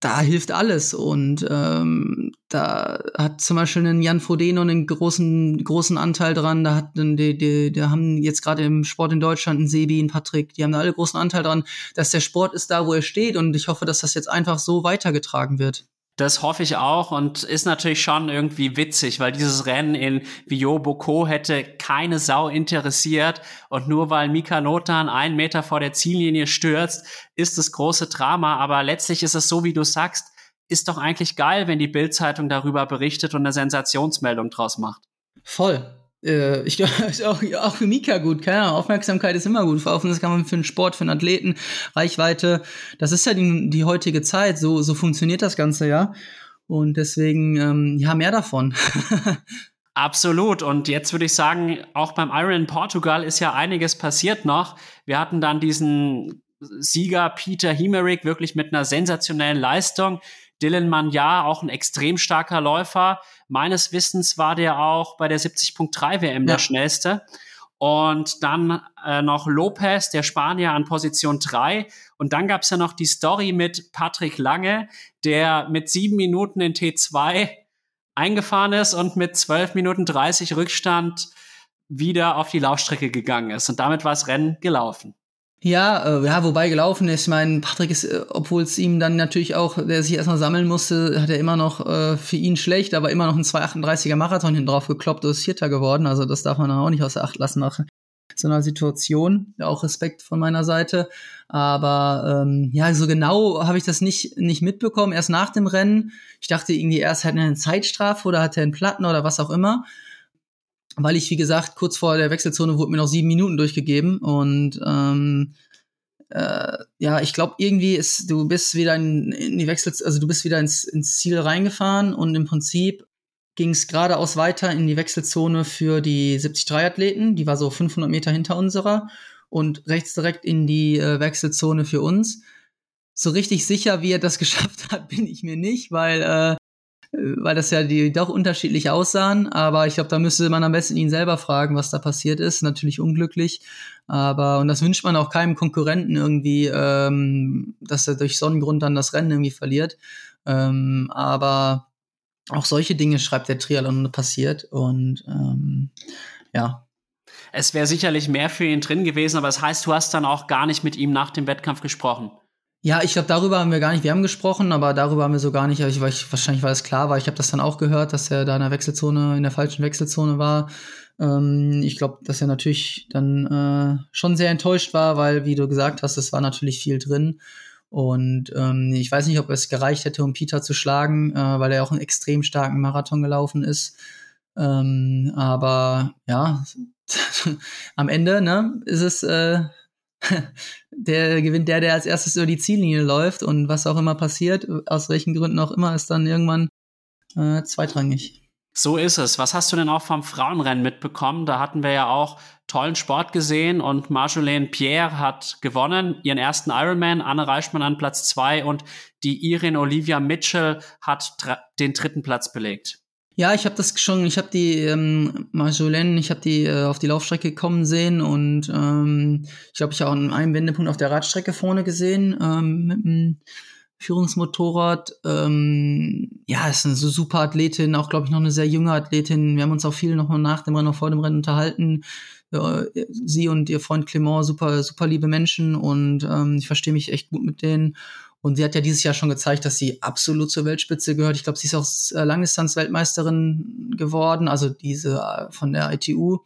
S2: da hilft alles. Und ähm, da hat zum Beispiel ein Jan Frodeno einen großen, großen Anteil dran. Da hat die, die, die haben jetzt gerade im Sport in Deutschland einen Sebi, einen Patrick, die haben da alle großen Anteil dran, dass der Sport ist da, wo er steht. Und ich hoffe, dass das jetzt einfach so weitergetragen wird.
S1: Das hoffe ich auch und ist natürlich schon irgendwie witzig, weil dieses Rennen in Vio Boko hätte keine Sau interessiert und nur weil Mika Notan einen Meter vor der Ziellinie stürzt, ist das große Drama. Aber letztlich ist es so, wie du sagst, ist doch eigentlich geil, wenn die Bildzeitung darüber berichtet und eine Sensationsmeldung draus macht.
S2: Voll äh, ich glaube, auch, auch für Mika gut, keine Ahnung, Aufmerksamkeit ist immer gut. Offen, das kann man für den Sport, für einen Athleten, Reichweite. Das ist ja die, die heutige Zeit. So, so funktioniert das Ganze ja. Und deswegen, ähm, ja, mehr davon.
S1: Absolut. Und jetzt würde ich sagen, auch beim Iron Portugal ist ja einiges passiert noch. Wir hatten dann diesen Sieger Peter Himerick wirklich mit einer sensationellen Leistung. Dylan Manja, auch ein extrem starker Läufer. Meines Wissens war der auch bei der 70.3 WM ja. der schnellste. Und dann äh, noch Lopez, der Spanier, an Position 3. Und dann gab es ja noch die Story mit Patrick Lange, der mit sieben Minuten in T2 eingefahren ist und mit 12 Minuten 30 Rückstand wieder auf die Laufstrecke gegangen ist. Und damit war das Rennen gelaufen.
S2: Ja, äh, ja, wobei gelaufen ist. Ich meine, Patrick ist, äh, obwohl es ihm dann natürlich auch, der sich erstmal sammeln musste, hat er immer noch äh, für ihn schlecht, aber immer noch ein 2,38er Marathon hin drauf gekloppt und ist Vierter geworden. Also das darf man auch nicht außer Acht lassen nach so einer Situation. Auch Respekt von meiner Seite. Aber ähm, ja, so genau habe ich das nicht, nicht mitbekommen. Erst nach dem Rennen. Ich dachte irgendwie erst, hat er eine Zeitstrafe oder hat er einen Platten oder was auch immer weil ich, wie gesagt, kurz vor der Wechselzone wurde mir noch sieben Minuten durchgegeben und ähm, äh, ja, ich glaube irgendwie ist, du bist wieder in, in die Wechsel, also du bist wieder ins, ins Ziel reingefahren und im Prinzip ging es geradeaus weiter in die Wechselzone für die 73-Athleten, die war so 500 Meter hinter unserer und rechts direkt in die äh, Wechselzone für uns. So richtig sicher, wie er das geschafft hat, bin ich mir nicht, weil äh, weil das ja die doch unterschiedlich aussahen. Aber ich glaube, da müsste man am besten ihn selber fragen, was da passiert ist. Natürlich unglücklich. Aber, und das wünscht man auch keinem Konkurrenten irgendwie, ähm, dass er durch Sonnengrund dann das Rennen irgendwie verliert. Ähm, aber auch solche Dinge schreibt der Triathlon passiert. Und ähm, ja,
S1: es wäre sicherlich mehr für ihn drin gewesen, aber das heißt, du hast dann auch gar nicht mit ihm nach dem Wettkampf gesprochen.
S2: Ja, ich glaube, darüber haben wir gar nicht, wir haben gesprochen, aber darüber haben wir so gar nicht, ich, ich, wahrscheinlich war es klar, weil ich habe das dann auch gehört, dass er da in der Wechselzone, in der falschen Wechselzone war. Ähm, ich glaube, dass er natürlich dann äh, schon sehr enttäuscht war, weil, wie du gesagt hast, es war natürlich viel drin. Und ähm, ich weiß nicht, ob es gereicht hätte, um Peter zu schlagen, äh, weil er auch einen extrem starken Marathon gelaufen ist. Ähm, aber ja, am Ende ne, ist es äh, der gewinnt der, der als erstes über die Ziellinie läuft und was auch immer passiert, aus welchen Gründen auch immer, ist dann irgendwann äh, zweitrangig.
S1: So ist es. Was hast du denn auch vom Frauenrennen mitbekommen? Da hatten wir ja auch tollen Sport gesehen und Marjolaine Pierre hat gewonnen, ihren ersten Ironman, Anne Reichmann an Platz zwei und die Irin Olivia Mitchell hat den dritten Platz belegt.
S2: Ja, ich habe das schon, ich habe die ähm, Marjolaine, ich habe die äh, auf die Laufstrecke kommen sehen und ähm, ich glaube, ich habe auch an einem Wendepunkt auf der Radstrecke vorne gesehen ähm, mit dem Führungsmotorrad. Ähm, ja, ist eine super Athletin, auch glaube ich noch eine sehr junge Athletin. Wir haben uns auch viel noch nach dem Rennen, noch vor dem Rennen unterhalten. Sie und ihr Freund Clement, super, super liebe Menschen und ähm, ich verstehe mich echt gut mit denen. Und sie hat ja dieses Jahr schon gezeigt, dass sie absolut zur Weltspitze gehört. Ich glaube, sie ist auch äh, Langdistanz-Weltmeisterin geworden, also diese äh, von der ITU,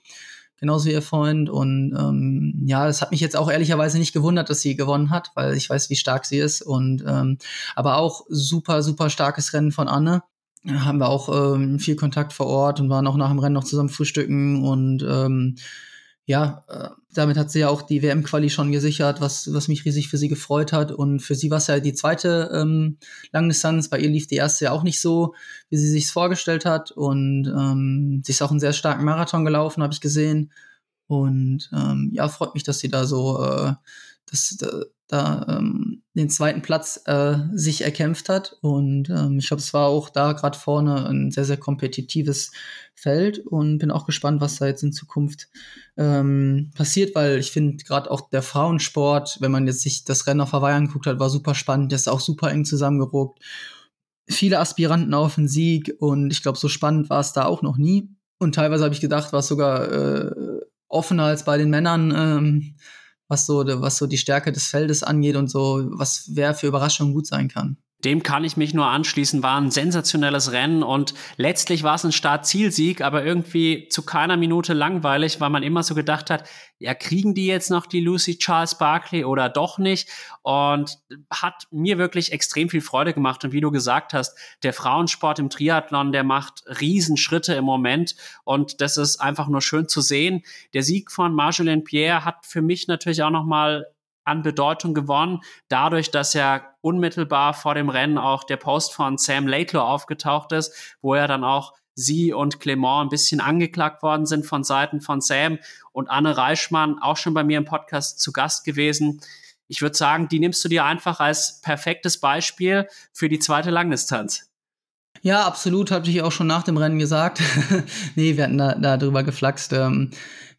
S2: genauso wie ihr Freund. Und ähm, ja, das hat mich jetzt auch ehrlicherweise nicht gewundert, dass sie gewonnen hat, weil ich weiß, wie stark sie ist. Und ähm, aber auch super, super starkes Rennen von Anne. Haben wir auch ähm, viel Kontakt vor Ort und waren auch nach dem Rennen noch zusammen frühstücken und ähm, ja, äh, damit hat sie ja auch die WM-Quali schon gesichert, was, was mich riesig für sie gefreut hat. Und für sie war es ja die zweite ähm, Langdistanz. Bei ihr lief die erste ja auch nicht so, wie sie sich vorgestellt hat. Und ähm, sie ist auch einen sehr starken Marathon gelaufen, habe ich gesehen. Und ähm, ja, freut mich, dass sie da so äh, das, da, da ähm, den zweiten Platz äh, sich erkämpft hat. Und ähm, ich glaube, es war auch da gerade vorne ein sehr, sehr kompetitives Feld und bin auch gespannt, was da jetzt in Zukunft ähm, passiert, weil ich finde gerade auch der Frauensport, wenn man jetzt sich das Rennen auf Hawaii angeguckt hat, war super spannend, der ist auch super eng zusammengeruckt. Viele Aspiranten auf den Sieg und ich glaube, so spannend war es da auch noch nie. Und teilweise habe ich gedacht, war es sogar äh, offener als bei den Männern. Ähm, was so, was so die Stärke des Feldes angeht und so, was wer für Überraschungen gut sein kann.
S1: Dem kann ich mich nur anschließen, war ein sensationelles Rennen und letztlich war es ein Start-Zielsieg, aber irgendwie zu keiner Minute langweilig, weil man immer so gedacht hat, ja, kriegen die jetzt noch die Lucy Charles Barkley oder doch nicht? Und hat mir wirklich extrem viel Freude gemacht. Und wie du gesagt hast, der Frauensport im Triathlon, der macht Riesenschritte im Moment und das ist einfach nur schön zu sehen. Der Sieg von Marjolaine Pierre hat für mich natürlich auch nochmal an Bedeutung gewonnen, dadurch, dass ja unmittelbar vor dem Rennen auch der Post von Sam Laidlaw aufgetaucht ist, wo er dann auch sie und Clement ein bisschen angeklagt worden sind von Seiten von Sam und Anne Reichmann auch schon bei mir im Podcast zu Gast gewesen. Ich würde sagen, die nimmst du dir einfach als perfektes Beispiel für die zweite Langdistanz.
S2: Ja, absolut, habe ich auch schon nach dem Rennen gesagt. nee, wir hatten da, da drüber geflaxt. Ähm,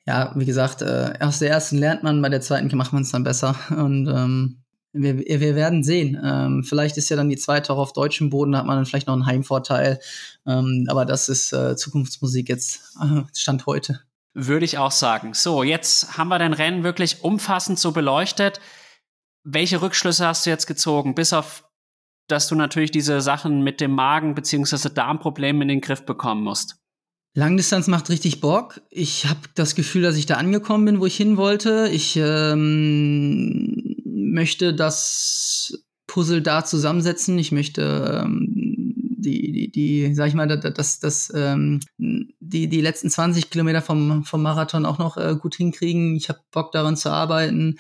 S2: ja, wie gesagt, äh, aus der ersten lernt man, bei der zweiten macht man es dann besser. Und ähm, wir, wir werden sehen. Ähm, vielleicht ist ja dann die zweite auch auf deutschem Boden, da hat man dann vielleicht noch einen Heimvorteil. Ähm, aber das ist äh, Zukunftsmusik jetzt, äh, Stand heute.
S1: Würde ich auch sagen. So, jetzt haben wir dein Rennen wirklich umfassend so beleuchtet. Welche Rückschlüsse hast du jetzt gezogen? Bis auf, dass du natürlich diese Sachen mit dem Magen- bzw. Darmproblemen in den Griff bekommen musst.
S2: Langdistanz macht richtig Bock. Ich habe das Gefühl, dass ich da angekommen bin, wo ich hin wollte. Ich ähm, möchte das Puzzle da zusammensetzen. Ich möchte ähm, die, die, die, sag ich mal, das, das, ähm, die, die letzten 20 Kilometer vom, vom Marathon auch noch äh, gut hinkriegen. Ich habe Bock daran zu arbeiten.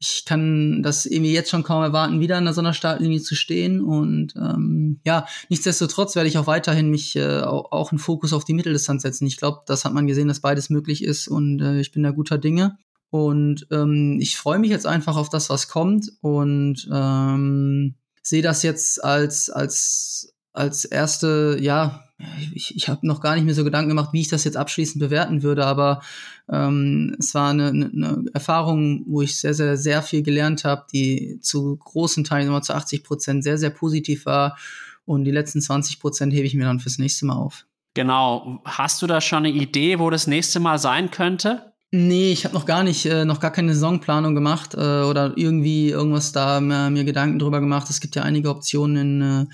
S2: Ich kann das irgendwie jetzt schon kaum erwarten, wieder an der Sonderstartlinie zu stehen. Und ähm, ja, nichtsdestotrotz werde ich auch weiterhin mich äh, auch, auch einen Fokus auf die Mitteldistanz setzen. Ich glaube, das hat man gesehen, dass beides möglich ist und äh, ich bin da guter Dinge. Und ähm, ich freue mich jetzt einfach auf das, was kommt und ähm, sehe das jetzt als, als, als erste, ja, ich, ich habe noch gar nicht mehr so Gedanken gemacht, wie ich das jetzt abschließend bewerten würde, aber ähm, es war eine, eine Erfahrung, wo ich sehr, sehr, sehr viel gelernt habe, die zu großen Teilen, immer zu 80 Prozent, sehr, sehr positiv war. Und die letzten 20 Prozent hebe ich mir dann fürs nächste Mal auf.
S1: Genau. Hast du da schon eine Idee, wo das nächste Mal sein könnte?
S2: Nee, ich habe noch gar nicht, äh, noch gar keine Saisonplanung gemacht äh, oder irgendwie irgendwas da mir, mir Gedanken drüber gemacht. Es gibt ja einige Optionen in, äh,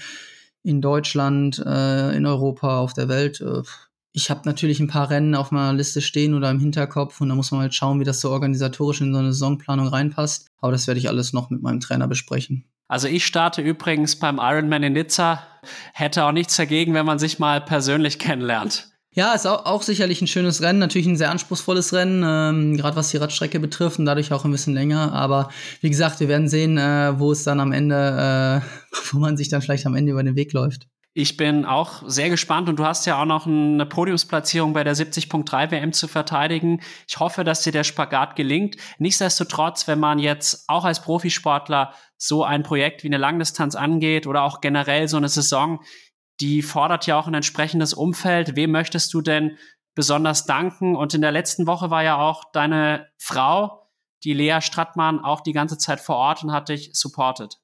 S2: in Deutschland, äh, in Europa, auf der Welt. Äh, ich habe natürlich ein paar Rennen auf meiner Liste stehen oder im Hinterkopf und da muss man halt schauen, wie das so organisatorisch in so eine Saisonplanung reinpasst. Aber das werde ich alles noch mit meinem Trainer besprechen.
S1: Also ich starte übrigens beim Ironman in Nizza. Hätte auch nichts dagegen, wenn man sich mal persönlich kennenlernt.
S2: Ja, ist auch, auch sicherlich ein schönes Rennen, natürlich ein sehr anspruchsvolles Rennen, ähm, gerade was die Radstrecke betrifft und dadurch auch ein bisschen länger. Aber wie gesagt, wir werden sehen, äh, wo es dann am Ende, äh, wo man sich dann vielleicht am Ende über den Weg läuft.
S1: Ich bin auch sehr gespannt und du hast ja auch noch eine Podiumsplatzierung bei der 70.3 WM zu verteidigen. Ich hoffe, dass dir der Spagat gelingt. Nichtsdestotrotz, wenn man jetzt auch als Profisportler so ein Projekt wie eine Langdistanz angeht oder auch generell so eine Saison, die fordert ja auch ein entsprechendes Umfeld. Wem möchtest du denn besonders danken? Und in der letzten Woche war ja auch deine Frau, die Lea Strattmann, auch die ganze Zeit vor Ort und hat dich supportet.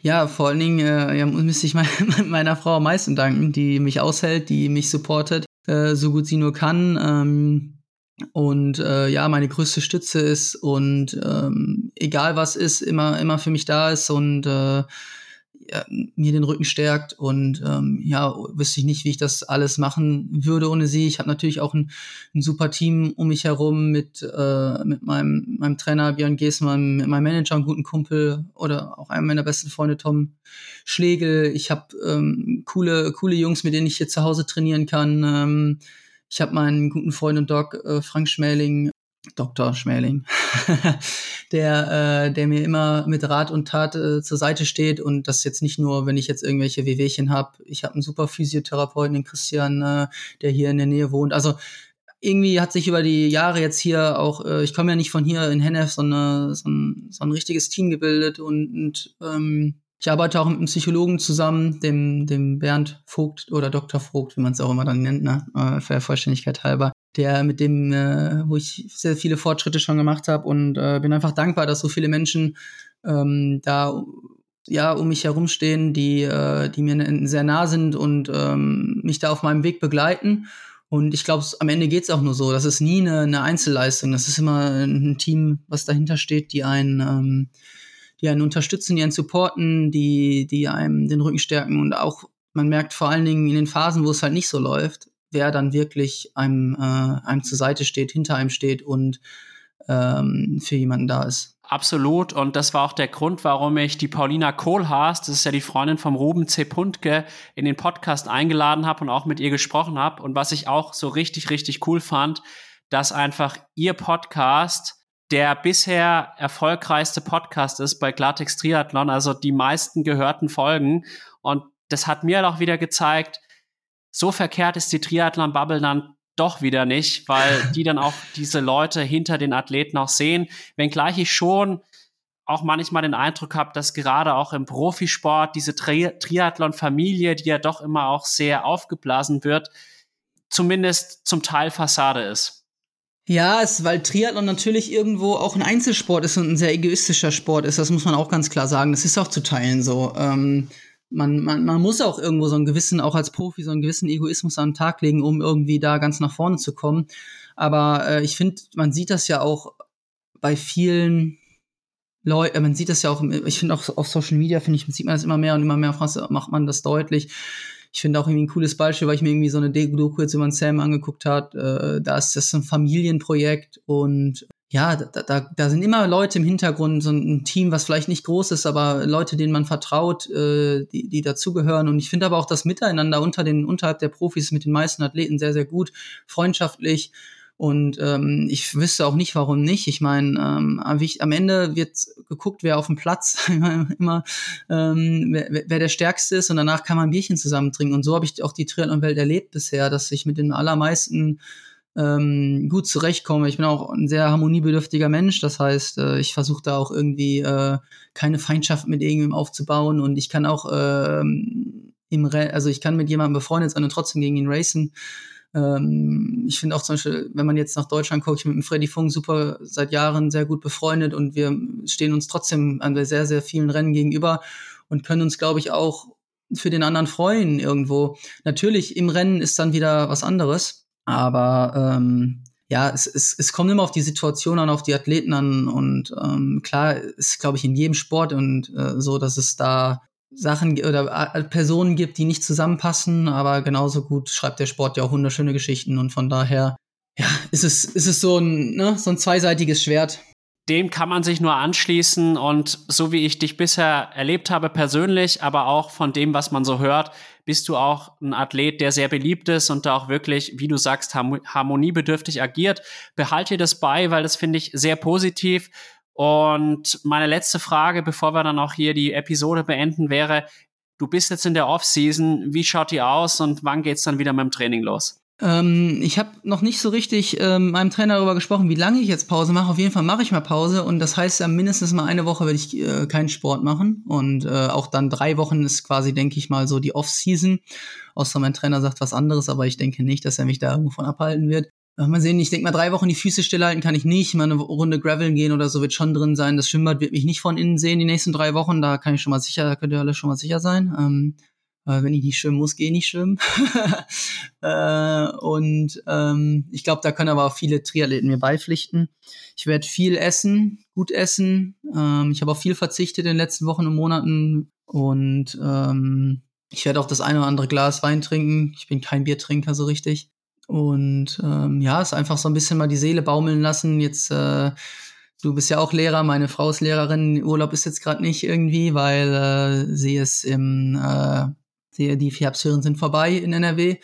S2: Ja, vor allen Dingen äh, ja, müsste ich mein, meiner Frau am meisten danken, die mich aushält, die mich supportet, äh, so gut sie nur kann. Ähm, und äh, ja, meine größte Stütze ist und ähm, egal was ist, immer, immer für mich da ist und äh, ja, mir den Rücken stärkt und ähm, ja, wüsste ich nicht, wie ich das alles machen würde ohne sie. Ich habe natürlich auch ein, ein, super Team um mich herum mit, äh, mit meinem, meinem Trainer Björn Geßmann, mit meinem Manager, einem guten Kumpel oder auch einem meiner besten Freunde Tom Schlegel. Ich habe ähm, coole, coole Jungs, mit denen ich hier zu Hause trainieren kann. Ähm, ich habe meinen guten Freund und Doc äh, Frank Schmäling Dr. Schmäling, der, äh, der mir immer mit Rat und Tat äh, zur Seite steht und das jetzt nicht nur, wenn ich jetzt irgendwelche Wehwehchen habe. Ich habe einen super Physiotherapeuten, den Christian, äh, der hier in der Nähe wohnt. Also irgendwie hat sich über die Jahre jetzt hier auch, äh, ich komme ja nicht von hier in Hennef, sondern so ein, so ein richtiges Team gebildet und, und ähm, ich arbeite auch mit einem Psychologen zusammen, dem, dem Bernd Vogt oder Dr. Vogt, wie man es auch immer dann nennt, ne? Äh, für Vollständigkeit halber, der mit dem, äh, wo ich sehr viele Fortschritte schon gemacht habe und äh, bin einfach dankbar, dass so viele Menschen ähm, da ja um mich herumstehen, die, äh, die mir sehr nah sind und ähm, mich da auf meinem Weg begleiten. Und ich glaube, am Ende geht's auch nur so. Das ist nie eine, eine Einzelleistung. Das ist immer ein Team, was dahinter steht, die einen ähm, die einen unterstützen, die einen supporten, die, die einem den Rücken stärken und auch man merkt vor allen Dingen in den Phasen, wo es halt nicht so läuft, wer dann wirklich einem, äh, einem zur Seite steht, hinter einem steht und ähm, für jemanden da ist.
S1: Absolut. Und das war auch der Grund, warum ich die Paulina Kohlhaas, das ist ja die Freundin vom Ruben C. Puntke, in den Podcast eingeladen habe und auch mit ihr gesprochen habe. Und was ich auch so richtig, richtig cool fand, dass einfach ihr Podcast der bisher erfolgreichste Podcast ist bei Klartext Triathlon, also die meisten gehörten Folgen. Und das hat mir auch wieder gezeigt, so verkehrt ist die Triathlon-Bubble dann doch wieder nicht, weil die dann auch diese Leute hinter den Athleten auch sehen. Wenngleich ich schon auch manchmal den Eindruck habe, dass gerade auch im Profisport diese Tri Triathlon-Familie, die ja doch immer auch sehr aufgeblasen wird, zumindest zum Teil Fassade ist.
S2: Ja, es, weil Triathlon natürlich irgendwo auch ein Einzelsport ist und ein sehr egoistischer Sport ist, das muss man auch ganz klar sagen. Das ist auch zu teilen so. Ähm, man, man, man muss auch irgendwo so einen gewissen, auch als Profi, so einen gewissen Egoismus an den Tag legen, um irgendwie da ganz nach vorne zu kommen. Aber äh, ich finde, man sieht das ja auch bei vielen Leuten, man sieht das ja auch, ich finde auch auf Social Media, finde ich, sieht man das immer mehr und immer mehr macht man das deutlich ich finde auch irgendwie ein cooles Beispiel, weil ich mir irgendwie so eine Doku jetzt über Sam angeguckt hat. Äh, da ist das ein Familienprojekt und ja, da, da, da sind immer Leute im Hintergrund, so ein Team, was vielleicht nicht groß ist, aber Leute, denen man vertraut, äh, die, die dazugehören. Und ich finde aber auch das Miteinander unter den, unterhalb der Profis mit den meisten Athleten sehr, sehr gut, freundschaftlich. Und ähm, ich wüsste auch nicht, warum nicht. Ich meine, ähm, am Ende wird geguckt, wer auf dem Platz immer ähm, wer, wer der Stärkste ist und danach kann man ein Bierchen zusammen trinken. Und so habe ich auch die Triathlon-Welt erlebt bisher, dass ich mit den allermeisten ähm, gut zurechtkomme. Ich bin auch ein sehr harmoniebedürftiger Mensch. Das heißt, äh, ich versuche da auch irgendwie äh, keine Feindschaft mit irgendwem aufzubauen und ich kann auch ähm, im Re also ich kann mit jemandem befreundet sein und trotzdem gegen ihn racen. Ähm, ich finde auch zum Beispiel, wenn man jetzt nach Deutschland guckt, ich bin mit dem Freddy Funk super seit Jahren sehr gut befreundet und wir stehen uns trotzdem an sehr, sehr vielen Rennen gegenüber und können uns, glaube ich, auch für den anderen freuen irgendwo. Natürlich, im Rennen ist dann wieder was anderes. Aber ähm, ja, es, es, es kommt immer auf die Situation an, auf die Athleten an. Und ähm, klar ist, glaube ich, in jedem Sport und äh, so, dass es da Sachen oder Personen gibt, die nicht zusammenpassen, aber genauso gut schreibt der Sport ja auch wunderschöne Geschichten und von daher, ja, ist es, ist es so ein, ne, so ein zweiseitiges Schwert
S1: dem kann man sich nur anschließen und so wie ich dich bisher erlebt habe persönlich, aber auch von dem, was man so hört, bist du auch ein Athlet, der sehr beliebt ist und da auch wirklich, wie du sagst, harmoniebedürftig agiert. Behalte das bei, weil das finde ich sehr positiv. Und meine letzte Frage, bevor wir dann auch hier die Episode beenden, wäre, du bist jetzt in der Off-Season, wie schaut die aus und wann geht's dann wieder mit dem Training los?
S2: Ähm, ich habe noch nicht so richtig ähm, meinem Trainer darüber gesprochen, wie lange ich jetzt Pause mache. Auf jeden Fall mache ich mal Pause und das heißt ja mindestens mal eine Woche werde ich äh, keinen Sport machen und äh, auch dann drei Wochen ist quasi, denke ich mal, so die Off-Season. Außer mein Trainer sagt was anderes, aber ich denke nicht, dass er mich da irgendwo von abhalten wird. Mal sehen, ich denke mal drei Wochen die Füße stillhalten kann ich nicht. Mal eine Runde Graveln gehen oder so wird schon drin sein. Das Schwimmbad wird mich nicht von innen sehen die nächsten drei Wochen. Da kann ich schon mal sicher, da könnt ihr alle schon mal sicher sein. Ähm, äh, wenn ich nicht schwimmen muss, gehe ich nicht schwimmen. äh, und ähm, ich glaube, da können aber auch viele Triathleten mir beipflichten. Ich werde viel essen, gut essen. Ähm, ich habe auch viel verzichtet in den letzten Wochen und Monaten. Und ähm, ich werde auch das eine oder andere Glas Wein trinken. Ich bin kein Biertrinker so richtig. Und ähm, ja, es einfach so ein bisschen mal die Seele baumeln lassen. Jetzt äh, Du bist ja auch Lehrer, meine Frau ist Lehrerin. Urlaub ist jetzt gerade nicht irgendwie, weil äh, sie ist im äh, die, die Herbstferien sind vorbei in NRW.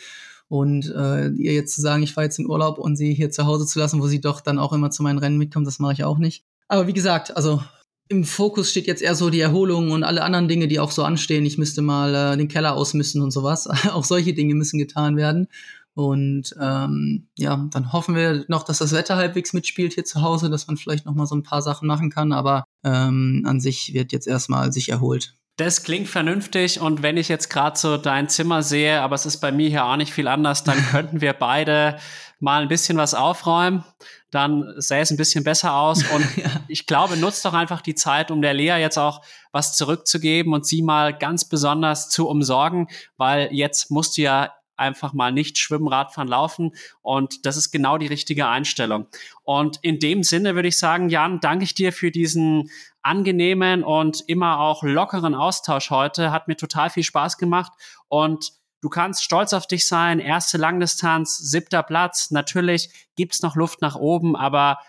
S2: Und äh, ihr jetzt zu sagen, ich fahre jetzt in Urlaub und sie hier zu Hause zu lassen, wo sie doch dann auch immer zu meinen Rennen mitkommt, das mache ich auch nicht. Aber wie gesagt, also im Fokus steht jetzt eher so die Erholung und alle anderen Dinge, die auch so anstehen. Ich müsste mal äh, den Keller ausmisten und sowas. auch solche Dinge müssen getan werden. Und ähm, ja, dann hoffen wir noch, dass das Wetter halbwegs mitspielt hier zu Hause, dass man vielleicht noch mal so ein paar Sachen machen kann. Aber ähm, an sich wird jetzt erstmal sich erholt.
S1: Das klingt vernünftig und wenn ich jetzt gerade so dein Zimmer sehe, aber es ist bei mir hier auch nicht viel anders, dann könnten wir beide mal ein bisschen was aufräumen. Dann sähe es ein bisschen besser aus und ja. ich glaube, nutzt doch einfach die Zeit, um der Lea jetzt auch was zurückzugeben und sie mal ganz besonders zu umsorgen, weil jetzt musst du ja einfach mal nicht schwimmen, Radfahren, laufen. Und das ist genau die richtige Einstellung. Und in dem Sinne würde ich sagen, Jan, danke ich dir für diesen angenehmen und immer auch lockeren Austausch heute. Hat mir total viel Spaß gemacht und du kannst stolz auf dich sein. Erste Langdistanz, siebter Platz. Natürlich gibt's noch Luft nach oben, aber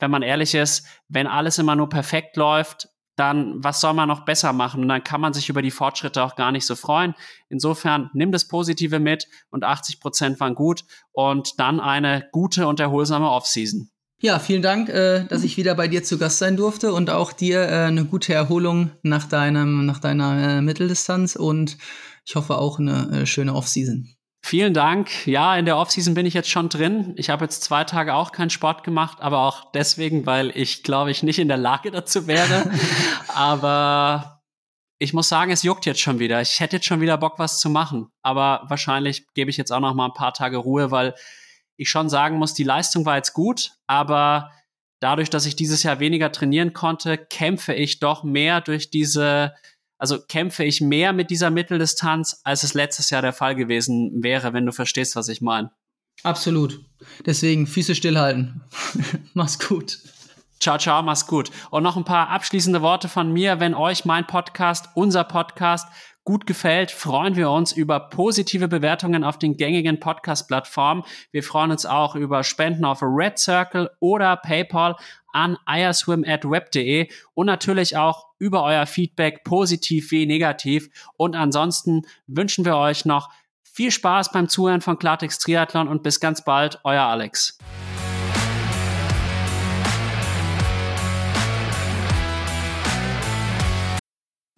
S1: wenn man ehrlich ist, wenn alles immer nur perfekt läuft, dann was soll man noch besser machen? Und dann kann man sich über die Fortschritte auch gar nicht so freuen. Insofern nimm das Positive mit und 80 Prozent waren gut und dann eine gute und erholsame Offseason.
S2: Ja, vielen Dank, äh, dass ich wieder bei dir zu Gast sein durfte und auch dir äh, eine gute Erholung nach deinem, nach deiner äh, Mitteldistanz und ich hoffe auch eine schöne Offseason.
S1: Vielen Dank. Ja, in der Offseason bin ich jetzt schon drin. Ich habe jetzt zwei Tage auch keinen Sport gemacht, aber auch deswegen, weil ich glaube ich nicht in der Lage dazu wäre. aber ich muss sagen, es juckt jetzt schon wieder. Ich hätte jetzt schon wieder Bock, was zu machen. Aber wahrscheinlich gebe ich jetzt auch noch mal ein paar Tage Ruhe, weil ich schon sagen muss, die Leistung war jetzt gut, aber dadurch, dass ich dieses Jahr weniger trainieren konnte, kämpfe ich doch mehr durch diese, also kämpfe ich mehr mit dieser Mitteldistanz, als es letztes Jahr der Fall gewesen wäre, wenn du verstehst, was ich meine.
S2: Absolut. Deswegen Füße stillhalten. Mach's gut.
S1: Ciao, ciao, mach's gut. Und noch ein paar abschließende Worte von mir. Wenn euch mein Podcast, unser Podcast gut gefällt, freuen wir uns über positive Bewertungen auf den gängigen Podcast-Plattformen. Wir freuen uns auch über Spenden auf Red Circle oder PayPal an iaswim.web.de und natürlich auch über euer Feedback, positiv wie negativ. Und ansonsten wünschen wir euch noch viel Spaß beim Zuhören von Klartext Triathlon und bis ganz bald, euer Alex.